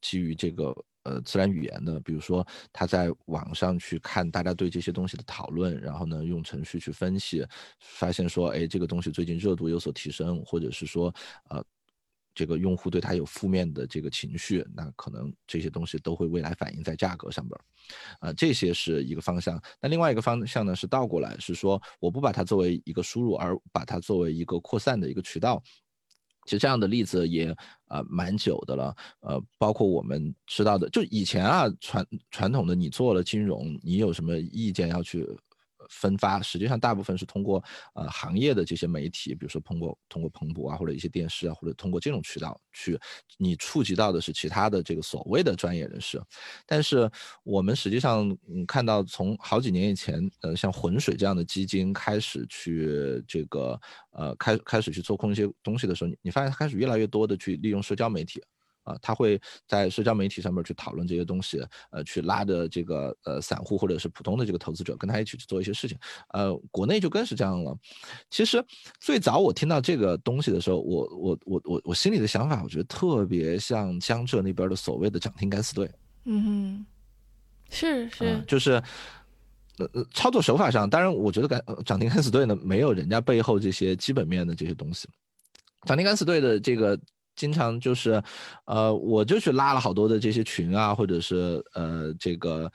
基于这个。呃，自然语言的，比如说他在网上去看大家对这些东西的讨论，然后呢用程序去分析，发现说，哎，这个东西最近热度有所提升，或者是说，呃，这个用户对它有负面的这个情绪，那可能这些东西都会未来反映在价格上边儿，啊，这些是一个方向。那另外一个方向呢是倒过来，是说我不把它作为一个输入，而把它作为一个扩散的一个渠道。其实这样的例子也呃蛮久的了，呃，包括我们知道的，就以前啊传传统的你做了金融，你有什么意见要去？分发实际上大部分是通过呃行业的这些媒体，比如说通过通过彭博啊，或者一些电视啊，或者通过这种渠道去，你触及到的是其他的这个所谓的专业人士。但是我们实际上嗯看到从好几年以前，呃像浑水这样的基金开始去这个呃开开始去做空一些东西的时候，你你发现它开始越来越多的去利用社交媒体。啊，他会在社交媒体上面去讨论这些东西，呃，去拉着这个呃散户或者是普通的这个投资者跟他一起去做一些事情，呃，国内就更是这样了。其实最早我听到这个东西的时候，我我我我我心里的想法，我觉得特别像江浙那边的所谓的涨停敢死队。嗯哼，是是，就是呃呃，操作手法上，当然我觉得敢涨停敢死队呢，没有人家背后这些基本面的这些东西。涨停敢死队的这个。经常就是，呃，我就去拉了好多的这些群啊，或者是呃，这个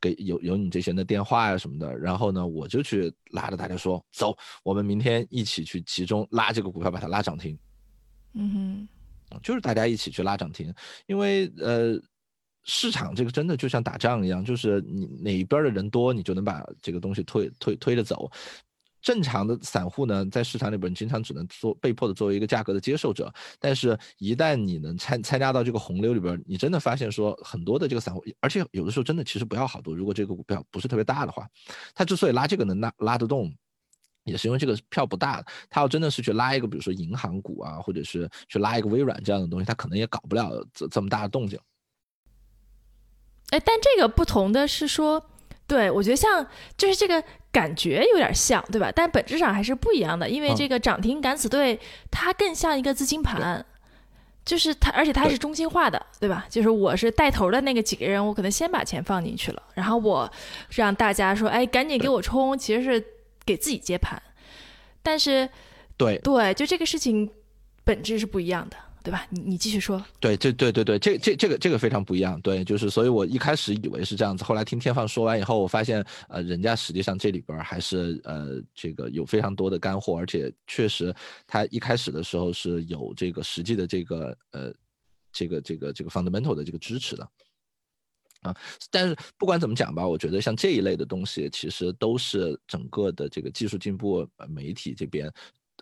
给有有你这些人的电话呀什么的，然后呢，我就去拉着大家说，走，我们明天一起去集中拉这个股票，把它拉涨停。嗯哼，就是大家一起去拉涨停，因为呃，市场这个真的就像打仗一样，就是你哪一边的人多，你就能把这个东西推推推着走。正常的散户呢，在市场里边经常只能做被迫的作为一个价格的接受者，但是，一旦你能参参加到这个洪流里边，你真的发现说很多的这个散户，而且有的时候真的其实不要好多，如果这个股票不是特别大的话，他之所以拉这个能拉拉得动，也是因为这个票不大，他要真的是去拉一个，比如说银行股啊，或者是去拉一个微软这样的东西，他可能也搞不了这这么大的动静。哎，但这个不同的是说。对，我觉得像就是这个感觉有点像，对吧？但本质上还是不一样的，因为这个涨停敢死队它更像一个资金盘，就是它，而且它是中心化的，对吧？就是我是带头的那个几个人，我可能先把钱放进去了，然后我让大家说，哎，赶紧给我冲，其实是给自己接盘，但是对对，就这个事情本质是不一样的。对吧？你你继续说。对，这对对对，这这这个这个非常不一样。对，就是所以，我一开始以为是这样子，后来听天放说完以后，我发现，呃，人家实际上这里边还是呃这个有非常多的干货，而且确实他一开始的时候是有这个实际的这个呃这个这个这个 fundamental 的这个支持的啊。但是不管怎么讲吧，我觉得像这一类的东西，其实都是整个的这个技术进步，媒体这边。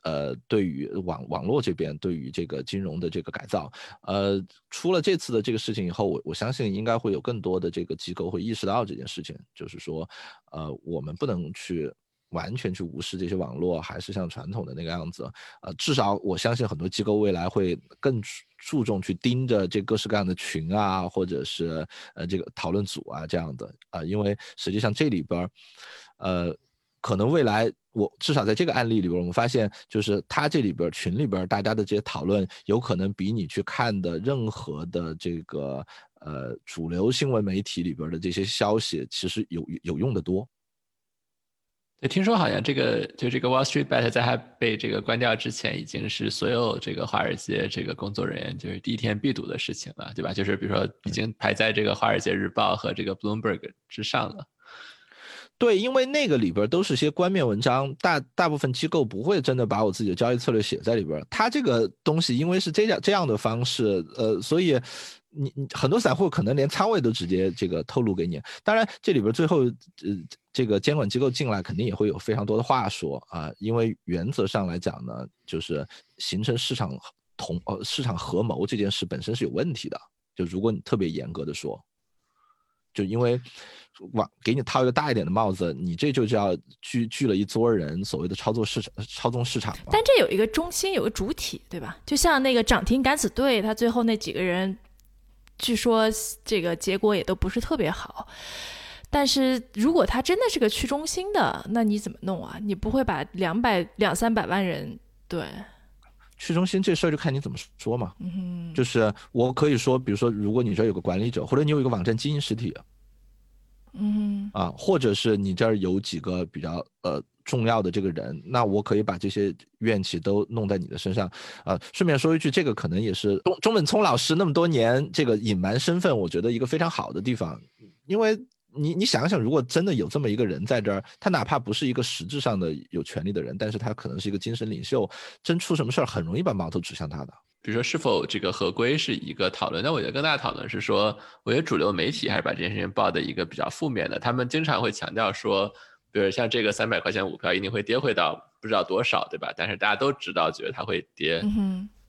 呃，对于网网络这边，对于这个金融的这个改造，呃，出了这次的这个事情以后，我我相信应该会有更多的这个机构会意识到这件事情，就是说，呃，我们不能去完全去无视这些网络，还是像传统的那个样子，呃，至少我相信很多机构未来会更注重去盯着这各式各样的群啊，或者是呃这个讨论组啊这样的。啊，因为实际上这里边，呃。可能未来，我至少在这个案例里边，我们发现，就是他这里边群里边大家的这些讨论，有可能比你去看的任何的这个呃主流新闻媒体里边的这些消息，其实有有用的多。对，听说好像这个就这个 Wall Street Bet 在它被这个关掉之前，已经是所有这个华尔街这个工作人员就是第一天必读的事情了，对吧？就是比如说已经排在这个华尔街日报和这个 Bloomberg 之上了。对，因为那个里边都是些官面文章，大大部分机构不会真的把我自己的交易策略写在里边。它这个东西因为是这样这样的方式，呃，所以你你很多散户可能连仓位都直接这个透露给你。当然，这里边最后呃这个监管机构进来，肯定也会有非常多的话说啊，因为原则上来讲呢，就是形成市场同呃市场合谋这件事本身是有问题的。就如果你特别严格的说，就因为往给你套一个大一点的帽子，你这就叫聚聚了一撮人，所谓的操作市场、操纵市场。但这有一个中心，有个主体，对吧？就像那个涨停敢死队，他最后那几个人，据说这个结果也都不是特别好。但是如果他真的是个去中心的，那你怎么弄啊？你不会把两百两三百万人对？去中心这事儿就看你怎么说嘛。嗯，就是我可以说，比如说，如果你这儿有个管理者，或者你有一个网站经营实体，嗯啊，或者是你这儿有几个比较呃重要的这个人，那我可以把这些怨气都弄在你的身上。啊，顺便说一句，这个可能也是钟钟本聪老师那么多年这个隐瞒身份，我觉得一个非常好的地方，因为。你你想想，如果真的有这么一个人在这儿，他哪怕不是一个实质上的有权利的人，但是他可能是一个精神领袖，真出什么事儿，很容易把矛头指向他的。比如说，是否这个合规是一个讨论？那我觉得更大的讨论是说，我觉得主流媒体还是把这件事情报的一个比较负面的。他们经常会强调说，比如像这个三百块钱股票一定会跌回到不知道多少，对吧？但是大家都知道，觉得它会跌。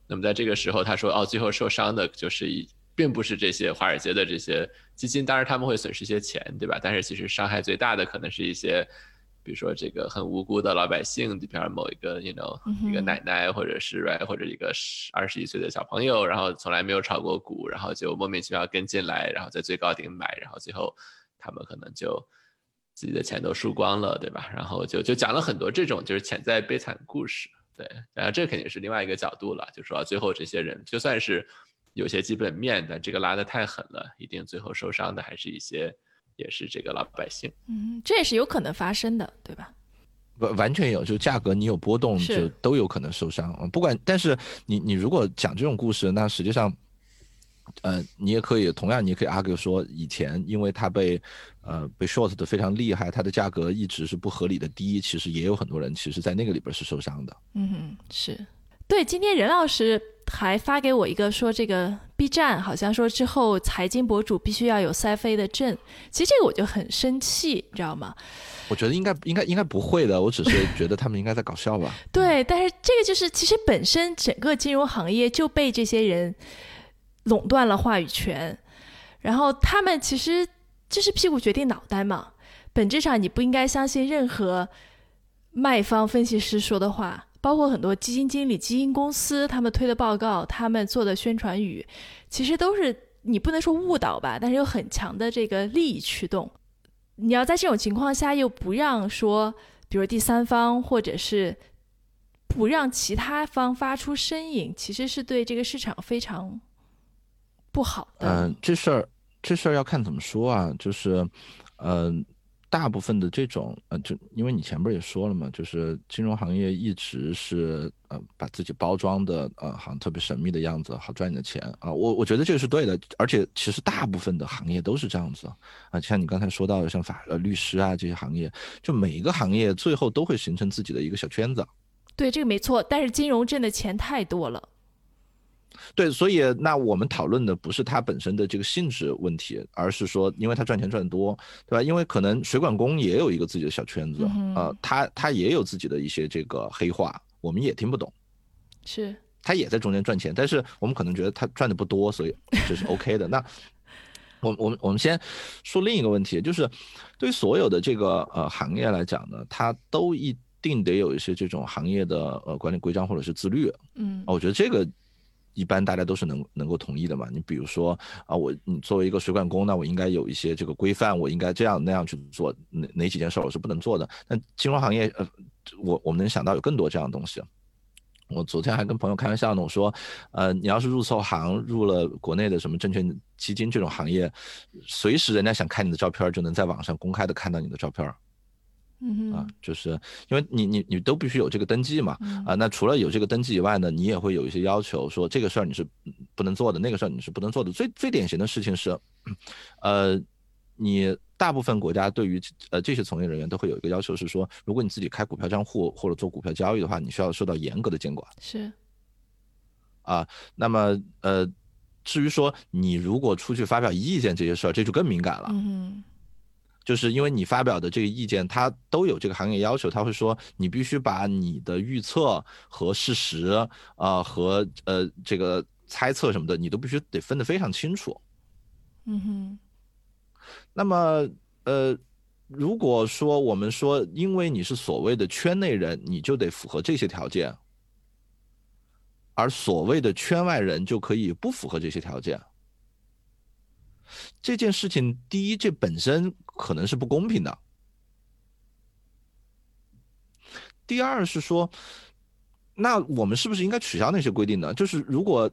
那么在这个时候，他说，哦，最后受伤的就是一。并不是这些华尔街的这些基金，当然他们会损失一些钱，对吧？但是其实伤害最大的可能是一些，比如说这个很无辜的老百姓，比方某一个，you know，一个奶奶，或者是 right，或者一个十二十一岁的小朋友，然后从来没有炒过股，然后就莫名其妙跟进来，然后在最高点买，然后最后他们可能就自己的钱都输光了，对吧？然后就就讲了很多这种就是潜在悲惨故事，对，然后这肯定是另外一个角度了，就说最后这些人就算是。有些基本面，但这个拉得太狠了，一定最后受伤的还是一些，也是这个老百姓。嗯，这也是有可能发生的，对吧？完完全有，就价格你有波动，就都有可能受伤。不管，但是你你如果讲这种故事，那实际上，呃，你也可以同样，你也可以 argue 说，以前因为它被呃被 short 的非常厉害，它的价格一直是不合理的低，其实也有很多人其实在那个里边是受伤的。嗯，是对。今天任老师。还发给我一个说，这个 B 站好像说之后财经博主必须要有塞飞的证。其实这个我就很生气，你知道吗？我觉得应该应该应该不会的，我只是觉得他们应该在搞笑吧。对，但是这个就是其实本身整个金融行业就被这些人垄断了话语权，然后他们其实就是屁股决定脑袋嘛。本质上你不应该相信任何卖方分析师说的话。包括很多基金经理、基金公司，他们推的报告，他们做的宣传语，其实都是你不能说误导吧，但是有很强的这个利益驱动。你要在这种情况下又不让说，比如第三方或者是不让其他方发出声音，其实是对这个市场非常不好的。嗯，这事儿这事儿要看怎么说啊，就是，嗯。大部分的这种呃，就因为你前边也说了嘛，就是金融行业一直是呃把自己包装的呃好像特别神秘的样子，好赚你的钱啊。我我觉得这个是对的，而且其实大部分的行业都是这样子啊。像你刚才说到的，像法呃律师啊这些行业，就每一个行业最后都会形成自己的一个小圈子。对，这个没错。但是金融挣的钱太多了。对，所以那我们讨论的不是它本身的这个性质问题，而是说，因为它赚钱赚得多，对吧？因为可能水管工也有一个自己的小圈子，呃，他他也有自己的一些这个黑话，我们也听不懂，是，他也在中间赚钱，但是我们可能觉得他赚的不多，所以这是 OK 的。那我 我们我们先说另一个问题，就是对于所有的这个呃行业来讲呢，它都一定得有一些这种行业的呃管理规章或者是自律，嗯，我觉得这个。一般大家都是能能够同意的嘛？你比如说啊，我你作为一个水管工，那我应该有一些这个规范，我应该这样那样去做，哪哪几件事我是不能做的？那金融行业，呃，我我们能想到有更多这样的东西。我昨天还跟朋友开玩笑呢，我说，呃，你要是入错行，入了国内的什么证券基金这种行业，随时人家想看你的照片，就能在网上公开的看到你的照片。嗯啊，就是因为你你你都必须有这个登记嘛，啊，那除了有这个登记以外呢，你也会有一些要求，说这个事儿你是不能做的，那个事儿你是不能做的。最最典型的事情是，呃，你大部分国家对于呃这些从业人员都会有一个要求，是说，如果你自己开股票账户或者做股票交易的话，你需要受到严格的监管。是。啊，那么呃。至于说你如果出去发表意见这些事儿，这就更敏感了。嗯就是因为你发表的这个意见，它都有这个行业要求，他会说你必须把你的预测和事实啊、和呃这个猜测什么的，你都必须得分得非常清楚。嗯哼，那么呃，如果说我们说，因为你是所谓的圈内人，你就得符合这些条件，而所谓的圈外人就可以不符合这些条件。这件事情，第一，这本身可能是不公平的；第二是说，那我们是不是应该取消那些规定呢？就是如果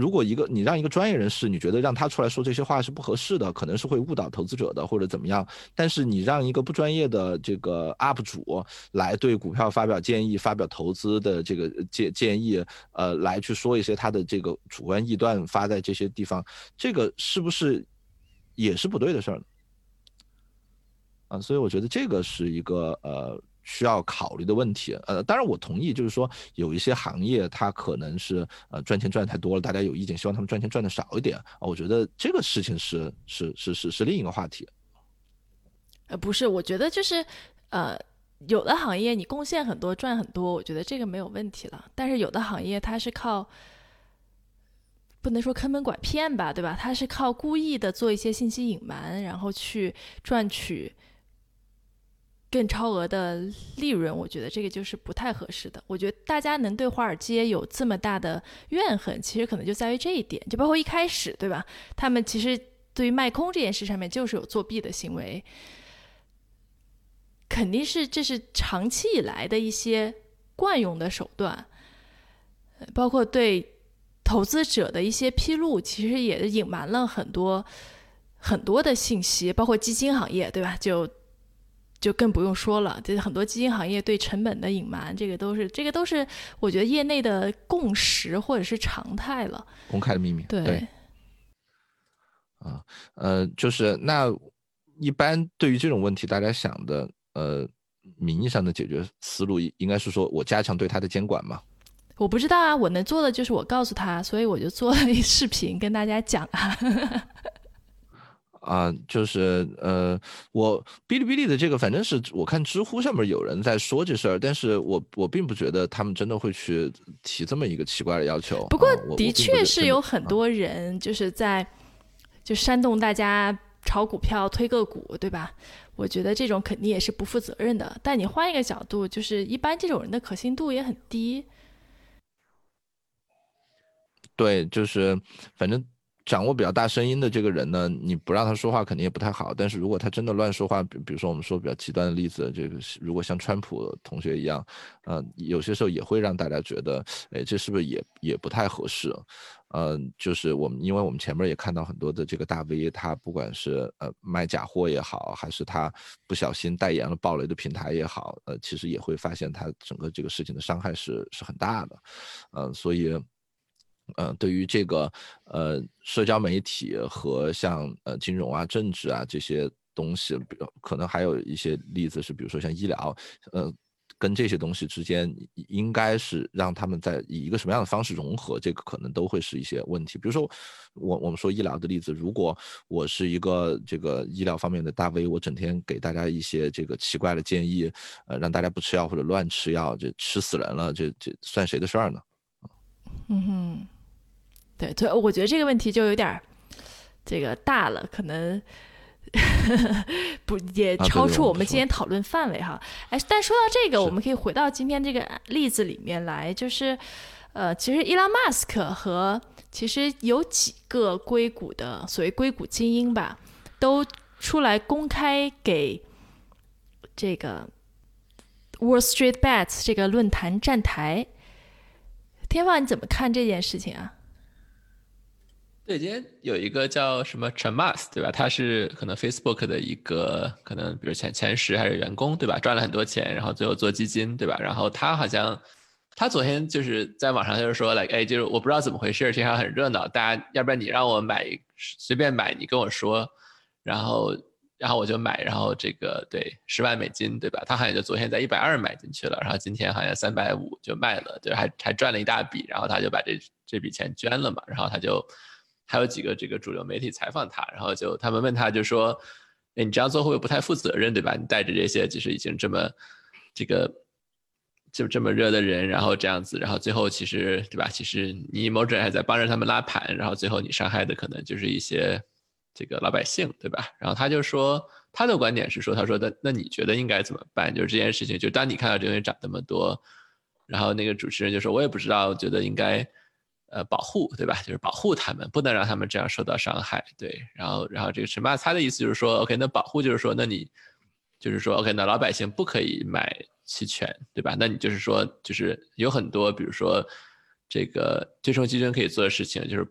如果一个你让一个专业人士，你觉得让他出来说这些话是不合适的，可能是会误导投资者的，或者怎么样。但是你让一个不专业的这个 UP 主来对股票发表建议、发表投资的这个建建议，呃，来去说一些他的这个主观臆断，发在这些地方，这个是不是也是不对的事儿呢？啊，所以我觉得这个是一个呃需要考虑的问题。呃，当然我同意，就是说有一些行业它可能是呃赚钱赚的太多了，大家有意见，希望他们赚钱赚的少一点啊。我觉得这个事情是是是是是另一个话题。呃，不是，我觉得就是呃，有的行业你贡献很多赚很多，我觉得这个没有问题了。但是有的行业它是靠。不能说坑蒙拐骗吧，对吧？它是靠故意的做一些信息隐瞒，然后去赚取更超额的利润，我觉得这个就是不太合适的。我觉得大家能对华尔街有这么大的怨恨，其实可能就在于这一点，就包括一开始，对吧？他们其实对于卖空这件事上面就是有作弊的行为，肯定是这是长期以来的一些惯用的手段，包括对投资者的一些披露，其实也隐瞒了很多很多的信息，包括基金行业，对吧？就就更不用说了，就是很多基金行业对成本的隐瞒，这个都是这个都是我觉得业内的共识或者是常态了。公开的秘密，对，对啊，呃，就是那一般对于这种问题，大家想的呃名义上的解决思路，应该是说我加强对它的监管嘛。我不知道啊，我能做的就是我告诉他，所以我就做了一视频跟大家讲啊。啊，就是呃，我哔哩哔哩的这个，反正是我看知乎上面有人在说这事儿，但是我我并不觉得他们真的会去提这么一个奇怪的要求。不过的确是有很。多人就是在就煽动大家炒股票、推个股，对吧？我觉得这种肯定也是不负责任的。但你换一个角度，就是一般这种人的可信度也很低。对，就是反正掌握比较大声音的这个人呢，你不让他说话肯定也不太好。但是如果他真的乱说话，比比如说我们说比较极端的例子，这个如果像川普同学一样，呃，有些时候也会让大家觉得，哎，这是不是也也不太合适？呃，就是我们，因为我们前面也看到很多的这个大 V，他不管是呃卖假货也好，还是他不小心代言了暴雷的平台也好，呃，其实也会发现他整个这个事情的伤害是是很大的，呃，所以。呃，对于这个呃社交媒体和像呃金融啊、政治啊这些东西，比如可能还有一些例子是，比如说像医疗，呃，跟这些东西之间应该是让他们在以一个什么样的方式融合，这个可能都会是一些问题。比如说我我们说医疗的例子，如果我是一个这个医疗方面的大 V，我整天给大家一些这个奇怪的建议，呃，让大家不吃药或者乱吃药，这吃死人了，这这算谁的事儿呢？嗯哼，对对，我觉得这个问题就有点儿这个大了，可能不也超出我们今天讨论范围哈。哎，但说到这个，我们可以回到今天这个例子里面来，就是呃，其实伊拉马斯克和其实有几个硅谷的所谓硅谷精英吧，都出来公开给这个 Wall Street Bets 这个论坛站台。天放，你怎么看这件事情啊？对，今天有一个叫什么陈 Mas，对吧？他是可能 Facebook 的一个可能，比如前前十还是员工，对吧？赚了很多钱，然后最后做基金，对吧？然后他好像他昨天就是在网上就是说，like，哎，就是我不知道怎么回事，这场很热闹，大家要不然你让我买随便买，你跟我说，然后然后我就买，然后这个对十万美金，对吧？他好像就昨天在一百二买进去了，然后今天好像三百五就卖了，就还还赚了一大笔，然后他就把这这笔钱捐了嘛，然后他就还有几个这个主流媒体采访他，然后就他们问他就说，哎，你这样做会不会不太负责任，对吧？你带着这些就是已经这么这个就这么热的人，然后这样子，然后最后其实对吧？其实你某种还在帮着他们拉盘，然后最后你伤害的可能就是一些这个老百姓，对吧？然后他就说。他的观点是说，他说的那你觉得应该怎么办？就是这件事情，就当你看到这东西涨那么多，然后那个主持人就说，我也不知道，觉得应该呃保护，对吧？就是保护他们，不能让他们这样受到伤害，对。然后，然后这个陈霸他的意思就是说，OK，那保护就是说，那你就是说，OK，那老百姓不可以买期权，对吧？那你就是说，就是有很多，比如说这个对冲基金可以做的事情，就是。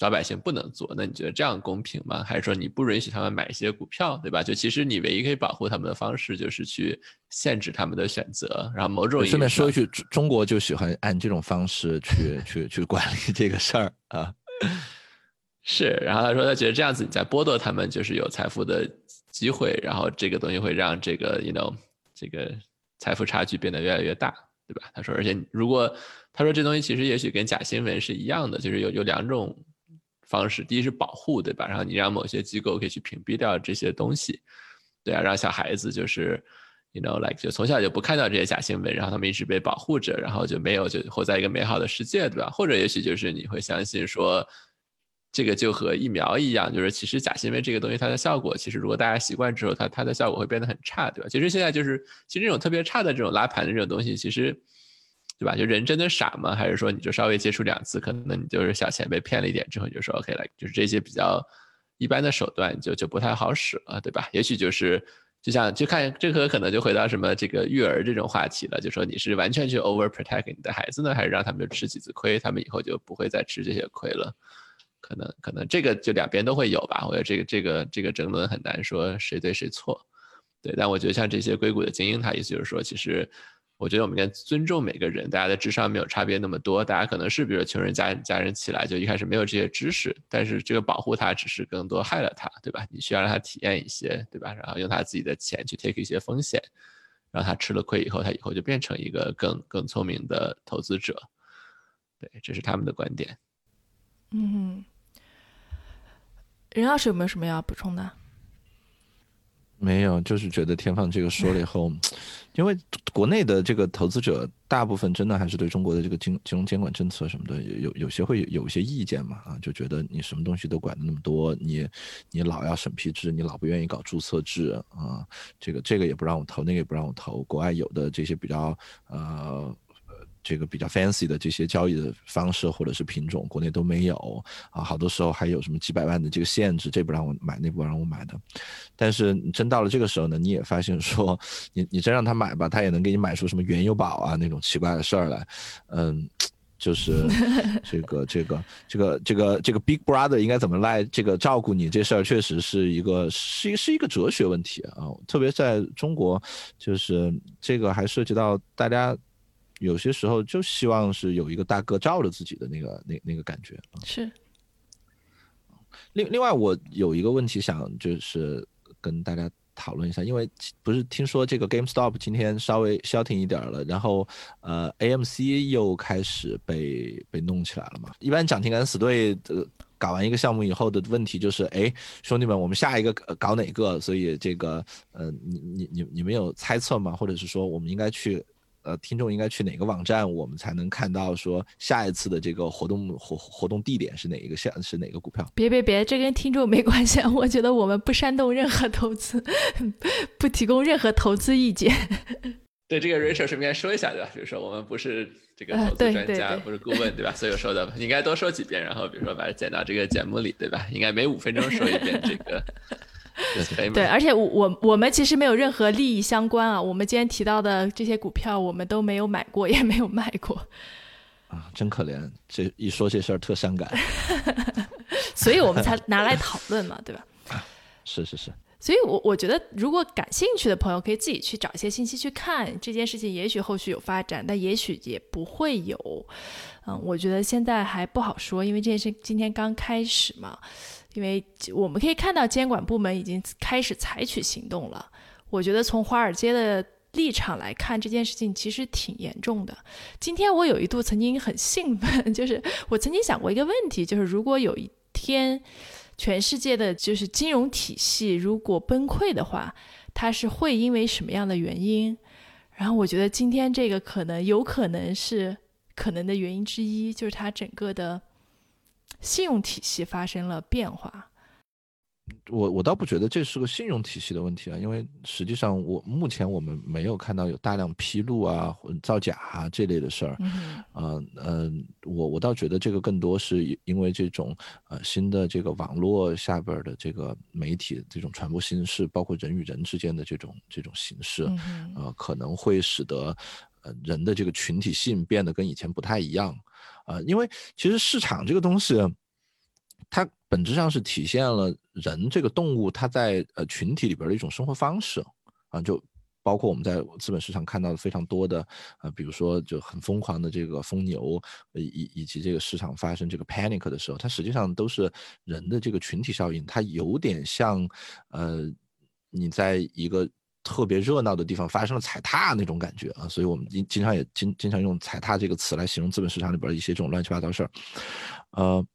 老百姓不能做，那你觉得这样公平吗？还是说你不允许他们买一些股票，对吧？就其实你唯一可以保护他们的方式，就是去限制他们的选择。然后某种顺便说一句，中国就喜欢按这种方式去去去管理这个事儿啊。是，然后他说他觉得这样子你在剥夺他们就是有财富的机会，然后这个东西会让这个 you know 这个财富差距变得越来越大，对吧？他说，而且如果他说这东西其实也许跟假新闻是一样的，就是有有两种。方式，第一是保护，对吧？然后你让某些机构可以去屏蔽掉这些东西，对啊，让小孩子就是，you know，like 就从小就不看到这些假新闻，然后他们一直被保护着，然后就没有就活在一个美好的世界，对吧？或者也许就是你会相信说，这个就和疫苗一样，就是其实假新闻这个东西它的效果，其实如果大家习惯之后，它它的效果会变得很差，对吧？其实现在就是，其实这种特别差的这种拉盘的这种东西，其实。对吧？就人真的傻吗？还是说你就稍微接触两次，可能你就是小钱被骗了一点之后，你就说 OK 了，就是这些比较一般的手段就就不太好使了，对吧？也许就是就像就看这个可能就回到什么这个育儿这种话题了，就说你是完全去 over protect 你的孩子呢，还是让他们就吃几次亏，他们以后就不会再吃这些亏了？可能可能这个就两边都会有吧。我觉得这个这个这个争论很难说谁对谁错，对。但我觉得像这些硅谷的精英，他意思就是说其实。我觉得我们应该尊重每个人，大家的智商没有差别那么多，大家可能是比如穷人家家人起来就一开始没有这些知识，但是这个保护他只是更多害了他，对吧？你需要让他体验一些，对吧？然后用他自己的钱去 take 一些风险，让他吃了亏以后，他以后就变成一个更更聪明的投资者。对，这是他们的观点。嗯，任老师有没有什么要补充的？没有，就是觉得天放这个说了以后，因为国内的这个投资者大部分真的还是对中国的这个金金融监管政策什么的有有些会有一些意见嘛啊，就觉得你什么东西都管的那么多，你你老要审批制，你老不愿意搞注册制啊，这个这个也不让我投，那个也不让我投，国外有的这些比较呃。这个比较 fancy 的这些交易的方式或者是品种，国内都没有啊，好多时候还有什么几百万的这个限制，这不让我买，那不让我买的。但是真到了这个时候呢，你也发现说，你你真让他买吧，他也能给你买出什么原油宝啊那种奇怪的事儿来。嗯，就是 这个这个这个这个这个 Big Brother 应该怎么来这个照顾你这事儿，确实是一个是是一个哲学问题啊。特别在中国，就是这个还涉及到大家。有些时候就希望是有一个大哥罩着自己的那个那那个感觉是。另另外，我有一个问题想就是跟大家讨论一下，因为不是听说这个 GameStop 今天稍微消停一点了，然后呃 AMC 又开始被被弄起来了嘛？一般涨停敢死队呃搞完一个项目以后的问题就是，哎，兄弟们，我们下一个搞哪个？所以这个呃，你你你你们有猜测吗？或者是说我们应该去？呃，听众应该去哪个网站，我们才能看到说下一次的这个活动活活动地点是哪一个？下是哪个股票？别别别，这跟听众没关系。我觉得我们不煽动任何投资，不提供任何投资意见。对这个 Rachel 顺便说一下，对吧？比如说我们不是这个投资专家，不是顾问，对吧？所以说的应该多说几遍，然后比如说把它剪到这个节目里，对吧？应该每五分钟说一遍这个。对，而且我我们其实没有任何利益相关啊。我们今天提到的这些股票，我们都没有买过，也没有卖过。啊，真可怜！这一说这事儿特伤感，所以我们才拿来讨论嘛，对吧？是是是。所以，我我觉得，如果感兴趣的朋友可以自己去找一些信息去看这件事情，也许后续有发展，但也许也不会有。嗯，我觉得现在还不好说，因为这件事今天刚开始嘛。因为我们可以看到监管部门已经开始采取行动了。我觉得从华尔街的立场来看，这件事情其实挺严重的。今天我有一度曾经很兴奋，就是我曾经想过一个问题，就是如果有一天全世界的就是金融体系如果崩溃的话，它是会因为什么样的原因？然后我觉得今天这个可能有可能是可能的原因之一，就是它整个的信用体系发生了变化。我我倒不觉得这是个信用体系的问题啊，因为实际上我目前我们没有看到有大量披露啊、造假啊这类的事儿，嗯嗯，我我倒觉得这个更多是因为这种呃新的这个网络下边的这个媒体这种传播形式，包括人与人之间的这种这种形式，呃可能会使得呃人的这个群体性变得跟以前不太一样，啊，因为其实市场这个东西。它本质上是体现了人这个动物，它在呃群体里边的一种生活方式啊，就包括我们在资本市场看到的非常多的呃，比如说就很疯狂的这个疯牛，以以及这个市场发生这个 panic 的时候，它实际上都是人的这个群体效应，它有点像呃你在一个特别热闹的地方发生了踩踏那种感觉啊，所以我们经经常也经经常用踩踏这个词来形容资本市场里边一些这种乱七八糟事儿，呃。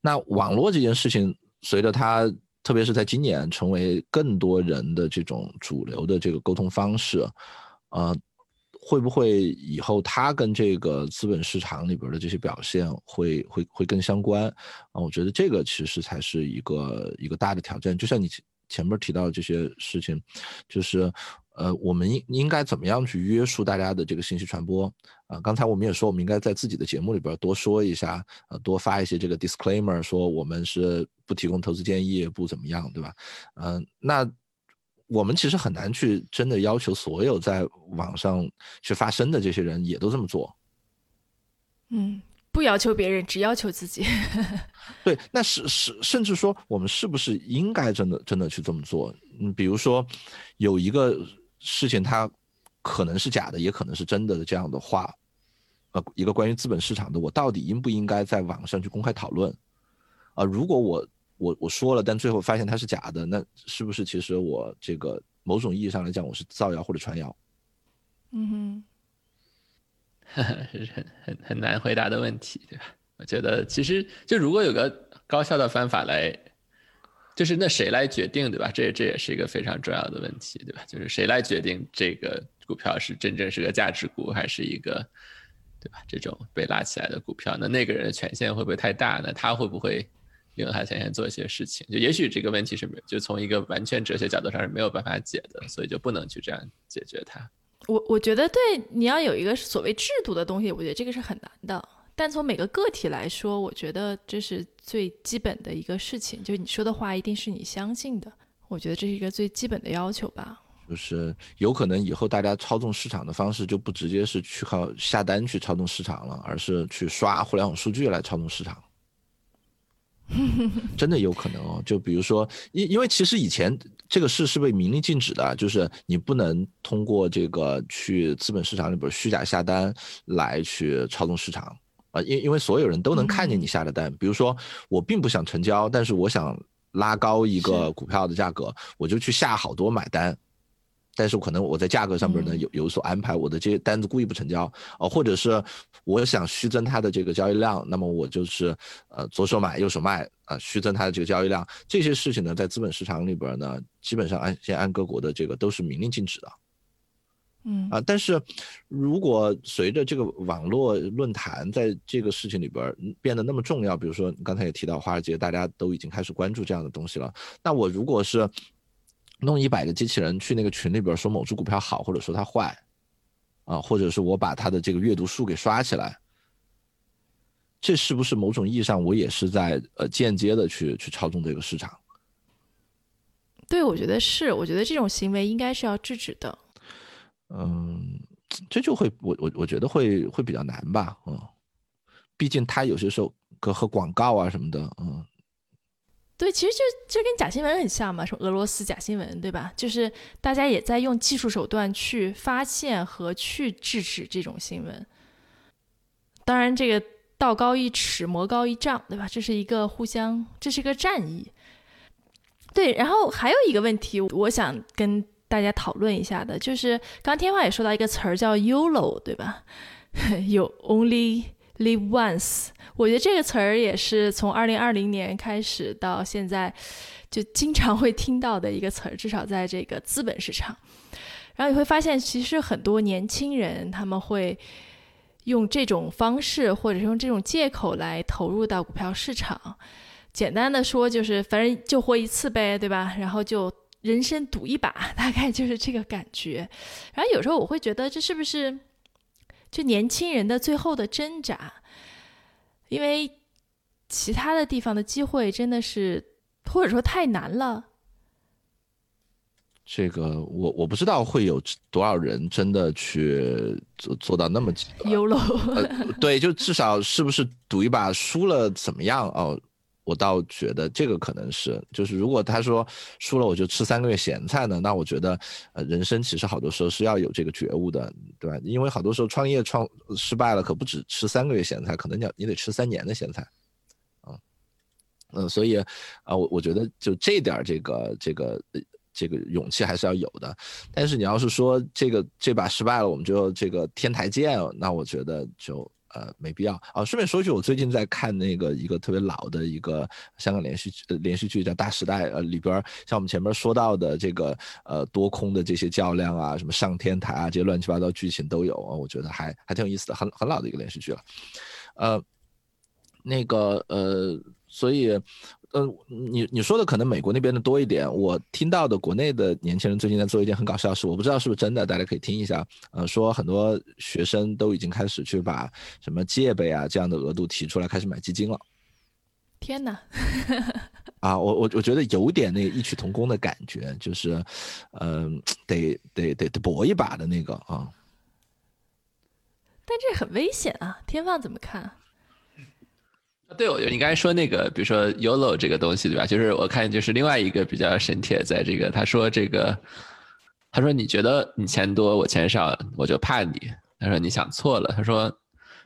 那网络这件事情，随着它，特别是在今年成为更多人的这种主流的这个沟通方式，呃，会不会以后它跟这个资本市场里边的这些表现会会会更相关？啊，我觉得这个其实才是一个一个大的挑战。就像你前面提到的这些事情，就是。呃，我们应应该怎么样去约束大家的这个信息传播啊？刚才我们也说，我们应该在自己的节目里边多说一下，呃，多发一些这个 disclaimer，说我们是不提供投资建议，不怎么样，对吧？嗯，那我们其实很难去真的要求所有在网上去发声的这些人也都这么做。嗯，不要求别人，只要求自己。对，那是是，甚至说我们是不是应该真的真的去这么做？嗯，比如说有一个。事情它可能是假的，也可能是真的的这样的话，呃，一个关于资本市场的，我到底应不应该在网上去公开讨论？啊，如果我我我说了，但最后发现它是假的，那是不是其实我这个某种意义上来讲，我是造谣或者传谣？嗯哼，是很很很难回答的问题，对吧？我觉得其实就如果有个高效的方法来。就是那谁来决定，对吧？这这也是一个非常重要的问题，对吧？就是谁来决定这个股票是真正是个价值股，还是一个，对吧？这种被拉起来的股票，那那个人的权限会不会太大呢？他会不会利用他权限做一些事情？就也许这个问题是没，就从一个完全哲学角度上是没有办法解的，所以就不能去这样解决它。我我觉得，对你要有一个所谓制度的东西，我觉得这个是很难的。但从每个个体来说，我觉得这是最基本的一个事情，就是你说的话一定是你相信的。我觉得这是一个最基本的要求吧。就是有可能以后大家操纵市场的方式就不直接是去靠下单去操纵市场了，而是去刷互联网数据来操纵市场。真的有可能哦。就比如说，因因为其实以前这个事是被明令禁止的，就是你不能通过这个去资本市场里边虚假下单来去操纵市场。啊，因因为所有人都能看见你下的单，比如说我并不想成交，但是我想拉高一个股票的价格，我就去下好多买单，但是可能我在价格上边呢有有所安排，我的这些单子故意不成交，啊，或者是我想虚增它的这个交易量，那么我就是呃左手买右手卖啊，虚增它的这个交易量，这些事情呢在资本市场里边呢，基本上按先按各国的这个都是明令禁止的。嗯啊，但是如果随着这个网络论坛在这个事情里边变得那么重要，比如说你刚才也提到华尔街，大家都已经开始关注这样的东西了。那我如果是弄一百个机器人去那个群里边说某只股票好，或者说它坏，啊，或者是我把它的这个阅读数给刷起来，这是不是某种意义上我也是在呃间接的去去操纵这个市场？对，我觉得是，我觉得这种行为应该是要制止的。嗯，这就会我我我觉得会会比较难吧，嗯，毕竟它有些时候和和广告啊什么的，嗯，对，其实就就跟假新闻很像嘛，什么俄罗斯假新闻，对吧？就是大家也在用技术手段去发现和去制止这种新闻。当然，这个道高一尺，魔高一丈，对吧？这是一个互相，这是一个战役。对，然后还有一个问题，我想跟。大家讨论一下的，就是刚天花也说到一个词儿叫 “YOLO”，对吧？有 only Live once，我觉得这个词儿也是从二零二零年开始到现在，就经常会听到的一个词儿，至少在这个资本市场。然后你会发现，其实很多年轻人他们会用这种方式，或者是用这种借口来投入到股票市场。简单的说，就是反正就活一次呗，对吧？然后就人生赌一把，大概就是这个感觉。然后有时候我会觉得，这是不是？就年轻人的最后的挣扎，因为其他的地方的机会真的是，或者说太难了。这个我我不知道会有多少人真的去做做到那么极端。有喽。对，就至少是不是赌一把输了怎么样哦？我倒觉得这个可能是，就是如果他说输了我就吃三个月咸菜呢，那我觉得，呃，人生其实好多时候是要有这个觉悟的，对吧？因为好多时候创业创失败了，可不止吃三个月咸菜，可能你要你得吃三年的咸菜，啊，嗯，所以啊，我我觉得就这点这个这个这个勇气还是要有的。但是你要是说这个这把失败了，我们就这个天台见，那我觉得就。呃，没必要啊。顺便说一句，我最近在看那个一个特别老的一个香港连续剧，连续剧叫《大时代》。呃，里边像我们前面说到的这个呃多空的这些较量啊，什么上天台啊，这些乱七八糟剧情都有啊。我觉得还还挺有意思的，很很老的一个连续剧了。呃，那个呃，所以。嗯，你你说的可能美国那边的多一点，我听到的国内的年轻人最近在做一件很搞笑的事，我不知道是不是真的，大家可以听一下。呃，说很多学生都已经开始去把什么借呗啊这样的额度提出来，开始买基金了。天哪！啊，我我我觉得有点那个异曲同工的感觉，就是，嗯，得得得得搏一把的那个啊。但这很危险啊，天放怎么看？对，我觉得你刚才说那个，比如说 YOLO 这个东西，对吧？就是我看就是另外一个比较神帖，在这个他说这个，他说你觉得你钱多我钱少，我就怕你。他说你想错了。他说，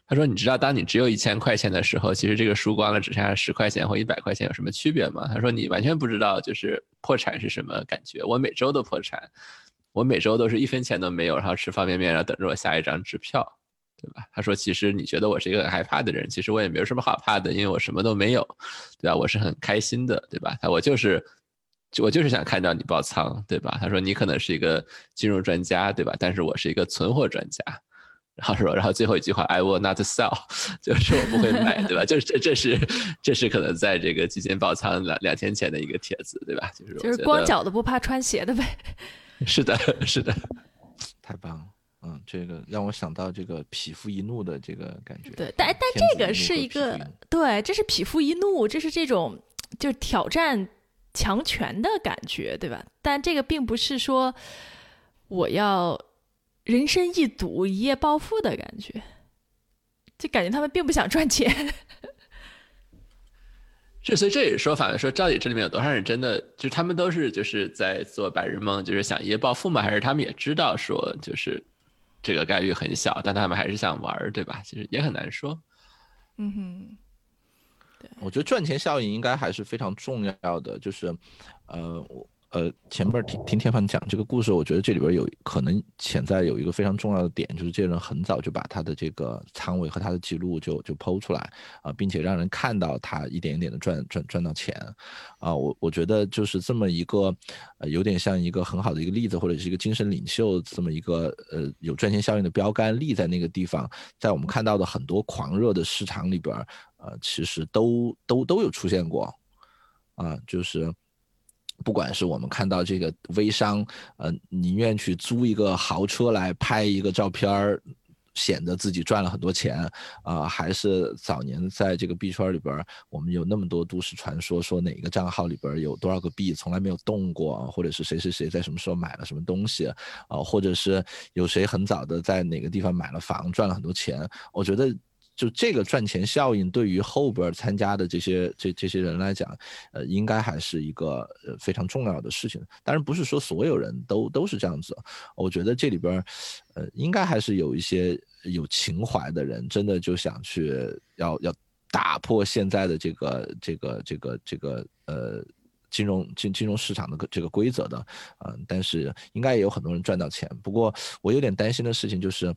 他说你知道当你只有一千块钱的时候，其实这个输光了只剩下十块钱或一百块钱有什么区别吗？他说你完全不知道就是破产是什么感觉。我每周都破产，我每周都是一分钱都没有，然后吃方便面，然后等着我下一张支票。对吧？他说：“其实你觉得我是一个很害怕的人，其实我也没有什么好怕的，因为我什么都没有，对吧？我是很开心的，对吧？他我就是，我就是想看到你爆仓，对吧？他说你可能是一个金融专家，对吧？但是我是一个存货专家。然后说，然后最后一句话，I will not sell，就是我不会卖，对吧？就是这这是这是可能在这个基金爆仓两两天前的一个帖子，对吧？就是就是光脚的不怕穿鞋的呗。是的，是的，太棒了。”嗯，这个让我想到这个匹夫一怒的这个感觉。对，但但这个是一个对，这是匹夫一怒，这是这种就是挑战强权的感觉，对吧？但这个并不是说我要人生一赌一夜暴富的感觉，就感觉他们并不想赚钱。是，所以这也是说反了，说到底这里面有多少人真的就是他们都是就是在做白日梦，就是想一夜暴富吗？还是他们也知道说就是？这个概率很小，但他们还是想玩，对吧？其实也很难说。嗯哼，对，我觉得赚钱效应应该还是非常重要的，就是，呃，我。呃，前边听听天放讲这个故事，我觉得这里边有可能潜在有一个非常重要的点，就是这人很早就把他的这个仓位和他的记录就就剖出来啊，并且让人看到他一点一点的赚赚赚到钱啊，我我觉得就是这么一个，呃，有点像一个很好的一个例子，或者是一个精神领袖这么一个呃有赚钱效应的标杆立在那个地方，在我们看到的很多狂热的市场里边，呃，其实都都都有出现过啊，就是。不管是我们看到这个微商，呃，宁愿去租一个豪车来拍一个照片儿，显得自己赚了很多钱，啊，还是早年在这个币圈里边，我们有那么多都市传说，说哪个账号里边有多少个币从来没有动过，或者是谁谁谁在什么时候买了什么东西，啊，或者是有谁很早的在哪个地方买了房赚了很多钱，我觉得。就这个赚钱效应，对于后边参加的这些这这些人来讲，呃，应该还是一个呃非常重要的事情。当然，不是说所有人都都是这样子。我觉得这里边，呃，应该还是有一些有情怀的人，真的就想去要要打破现在的这个这个这个这个呃金融金金融市场的这个规则的，嗯，但是应该也有很多人赚到钱。不过我有点担心的事情就是。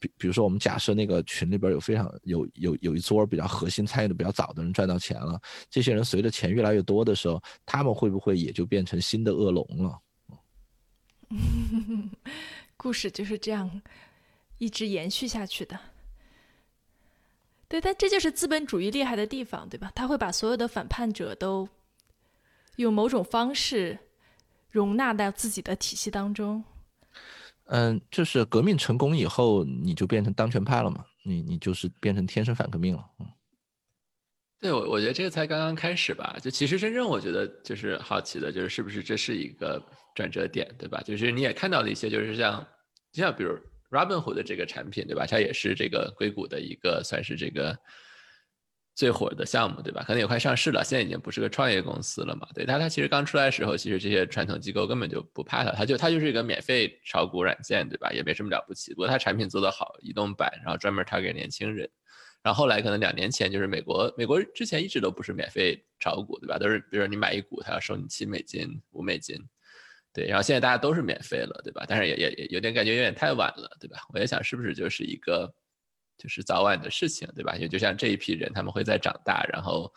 比比如说我们假设那个群里边有非常有有有一桌比较核心参与的比较早的人赚到钱了，这些人随着钱越来越多的时候，他们会不会也就变成新的恶龙了？故事就是这样一直延续下去的。对，但这就是资本主义厉害的地方，对吧？他会把所有的反叛者都用某种方式容纳到自己的体系当中。嗯，就是革命成功以后，你就变成当权派了嘛？你你就是变成天生反革命了。嗯，对我我觉得这个才刚刚开始吧。就其实真正我觉得就是好奇的，就是是不是这是一个转折点，对吧？就是你也看到了一些，就是像就像比如 Robinhood 的这个产品，对吧？它也是这个硅谷的一个算是这个。最火的项目，对吧？可能也快上市了，现在已经不是个创业公司了嘛。对，但它其实刚出来的时候，其实这些传统机构根本就不怕它，它就它就是一个免费炒股软件，对吧？也没什么了不起。不过它产品做得好，移动版，然后专门 target 年轻人。然后后来可能两年前，就是美国，美国之前一直都不是免费炒股，对吧？都是比如说你买一股，它要收你七美金、五美金，对。然后现在大家都是免费了，对吧？但是也也也有点感觉有点太晚了，对吧？我也想是不是就是一个。就是早晚的事情，对吧？也就像这一批人，他们会在长大，然后，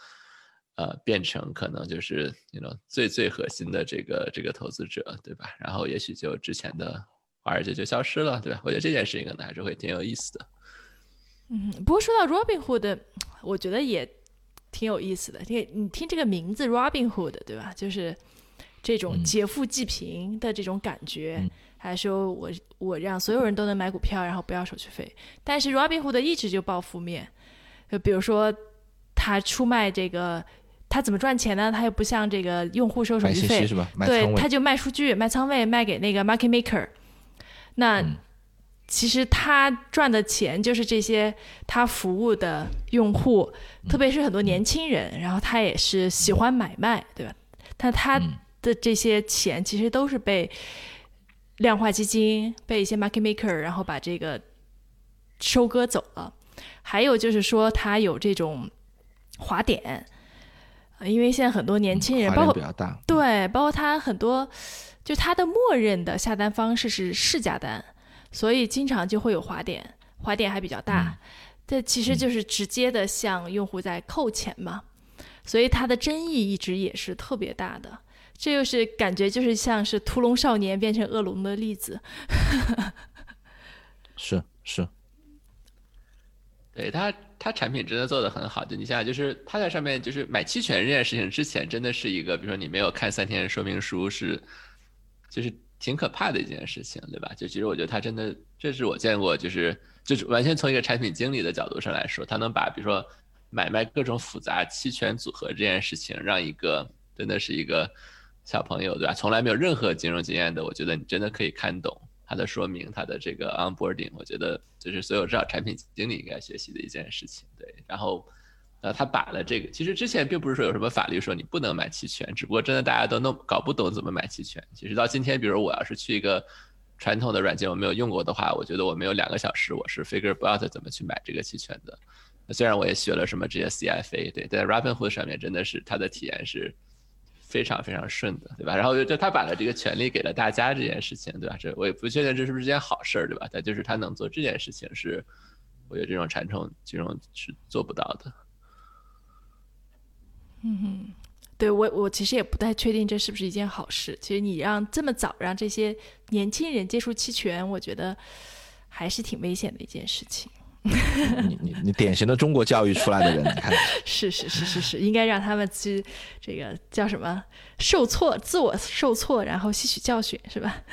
呃，变成可能就是那种最最核心的这个这个投资者，对吧？然后也许就之前的华尔街就消失了，对吧？我觉得这件事情可能还是会挺有意思的。嗯，不过说到 Robinhood，我觉得也挺有意思的。你你听这个名字 Robinhood，对吧？就是这种劫富济贫的这种感觉。还说我我让所有人都能买股票，然后不要手续费。但是 Robinhood 一直就报负面，就比如说他出卖这个，他怎么赚钱呢？他又不像这个用户收手续费，对，他就卖数据、卖仓位、卖给那个 market maker。那其实他赚的钱就是这些他服务的用户，特别是很多年轻人，然后他也是喜欢买卖，对吧？但他的这些钱其实都是被。量化基金被一些 market maker，然后把这个收割走了。还有就是说，它有这种滑点，因为现在很多年轻人，包括对，包括它很多，就它的默认的下单方式是市价单，所以经常就会有滑点，滑点还比较大。这其实就是直接的向用户在扣钱嘛，所以它的争议一直也是特别大的。这又是感觉就是像是屠龙少年变成恶龙的例子，是是，对他他产品真的做的很好，就你想想，就是他在上面就是买期权这件事情之前，真的是一个，比如说你没有看三天说明书是，就是挺可怕的一件事情，对吧？就其实我觉得他真的，这是我见过，就是就是完全从一个产品经理的角度上来说，他能把比如说买卖各种复杂期权组合这件事情，让一个真的是一个。小朋友对吧？从来没有任何金融经验的，我觉得你真的可以看懂它的说明，它的这个 onboarding，我觉得就是所有至少产品经理应该学习的一件事情。对，然后，呃，他把了这个，其实之前并不是说有什么法律说你不能买期权，只不过真的大家都弄搞不懂怎么买期权。其实到今天，比如我要是去一个传统的软件我没有用过的话，我觉得我没有两个小时我是 figure out 怎么去买这个期权的。虽然我也学了什么这些 CFA，对，在 Robinhood 上面真的是它的体验是。非常非常顺的，对吧？然后就他把了这个权利给了大家这件事情，对吧？这我也不确定这是不是件好事儿，对吧？但就是他能做这件事情，是我觉得这种传统金融是做不到的。嗯哼，对我我其实也不太确定这是不是一件好事。其实你让这么早让这些年轻人接触期权，我觉得还是挺危险的一件事情。你你你典型的中国教育出来的人，你看，是是是是是，应该让他们去这个叫什么受挫，自我受挫，然后吸取教训，是吧？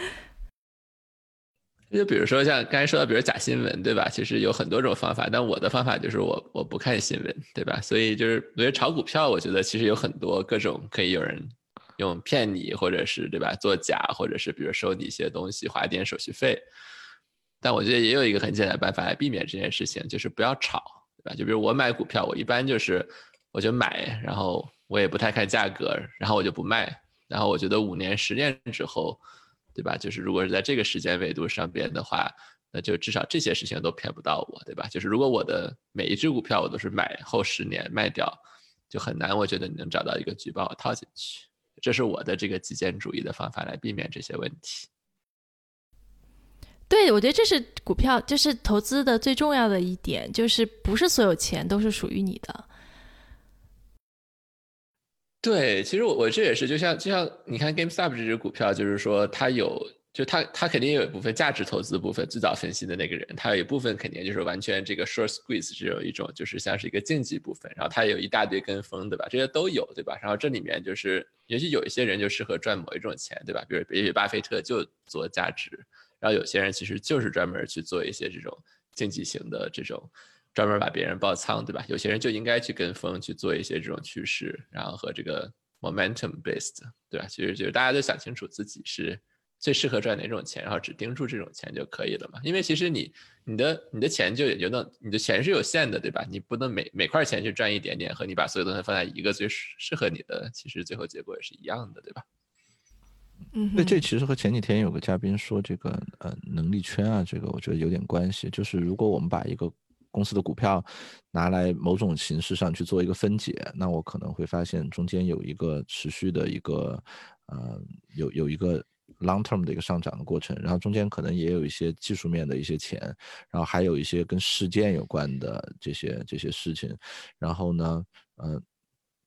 就比如说像刚才说的，比如假新闻，对吧？其实有很多种方法，但我的方法就是我我不看新闻，对吧？所以就是我觉得炒股票，我觉得其实有很多各种可以有人用骗你，或者是对吧？作假，或者是比如收你一些东西，花一点手续费。但我觉得也有一个很简单的办法来避免这件事情，就是不要炒，对吧？就比如我买股票，我一般就是我就买，然后我也不太看价格，然后我就不卖。然后我觉得五年、十年之后，对吧？就是如果是在这个时间维度上边的话，那就至少这些事情都骗不到我，对吧？就是如果我的每一只股票我都是买后十年卖掉，就很难，我觉得你能找到一个局把我套进去。这是我的这个极简主义的方法来避免这些问题。对，我觉得这是股票，就是投资的最重要的一点，就是不是所有钱都是属于你的。对，其实我我这也是，就像就像你看 GameStop 这只股票，就是说它有，就它它肯定有一部分价值投资部分，最早分析的那个人，他有一部分肯定就是完全这个 short squeeze 是有一种就是像是一个竞技部分，然后他有一大堆跟风，对吧？这些都有，对吧？然后这里面就是，也许有一些人就适合赚某一种钱，对吧？比如也许巴菲特就做价值，然后有些人其实就是专门去做一些这种竞技型的这种。专门把别人爆仓，对吧？有些人就应该去跟风去做一些这种趋势，然后和这个 momentum based，对吧？其实就是大家都想清楚自己是最适合赚哪种钱，然后只盯住这种钱就可以了嘛。因为其实你你的你的钱就也就那，你的钱是有限的，对吧？你不能每每块钱去赚一点点，和你把所有东西放在一个最适适合你的，其实最后结果也是一样的，对吧？嗯，对，这其实和前几天有个嘉宾说这个呃能力圈啊，这个我觉得有点关系。就是如果我们把一个公司的股票拿来某种形式上去做一个分解，那我可能会发现中间有一个持续的一个，呃，有有一个 long term 的一个上涨的过程，然后中间可能也有一些技术面的一些钱，然后还有一些跟事件有关的这些这些事情，然后呢，嗯。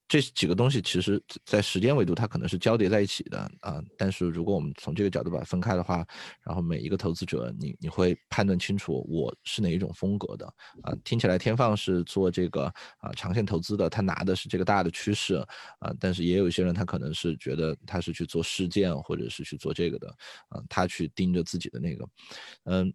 这几个东西其实，在时间维度它可能是交叠在一起的啊。但是如果我们从这个角度把它分开的话，然后每一个投资者，你你会判断清楚我是哪一种风格的啊。听起来天放是做这个啊长线投资的，他拿的是这个大的趋势啊。但是也有一些人，他可能是觉得他是去做事件或者是去做这个的啊，他去盯着自己的那个，嗯。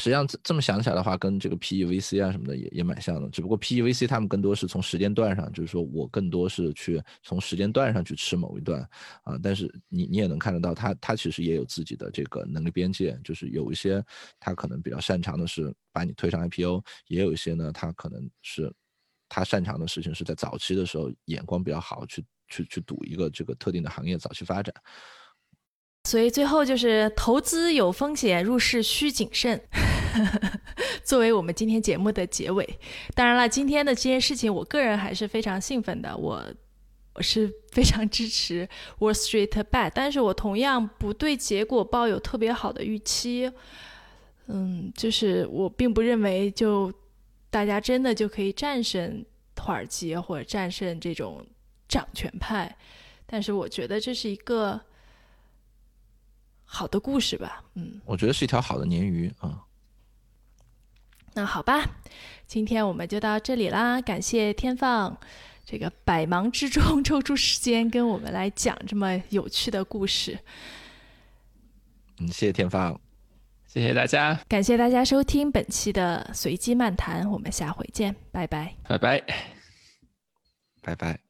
实际上这这么想起来的话，跟这个 PEVC 啊什么的也也蛮像的，只不过 PEVC 他们更多是从时间段上，就是说我更多是去从时间段上去吃某一段啊，但是你你也能看得到，他他其实也有自己的这个能力边界，就是有一些他可能比较擅长的是把你推上 IPO，也有一些呢，他可能是他擅长的事情是在早期的时候眼光比较好，去去去赌一个这个特定的行业早期发展。所以最后就是投资有风险，入市需谨慎。作为我们今天节目的结尾，当然了，今天的这件事情，我个人还是非常兴奋的。我我是非常支持 Wall Street Bet，但是我同样不对结果抱有特别好的预期。嗯，就是我并不认为就大家真的就可以战胜土耳其或者战胜这种掌权派，但是我觉得这是一个。好的故事吧，嗯，我觉得是一条好的鲶鱼啊。那好吧，今天我们就到这里啦，感谢天放这个百忙之中抽出时间跟我们来讲这么有趣的故事。嗯，谢谢天放，谢谢大家，感谢大家收听本期的随机漫谈，我们下回见，拜拜，拜拜，拜拜。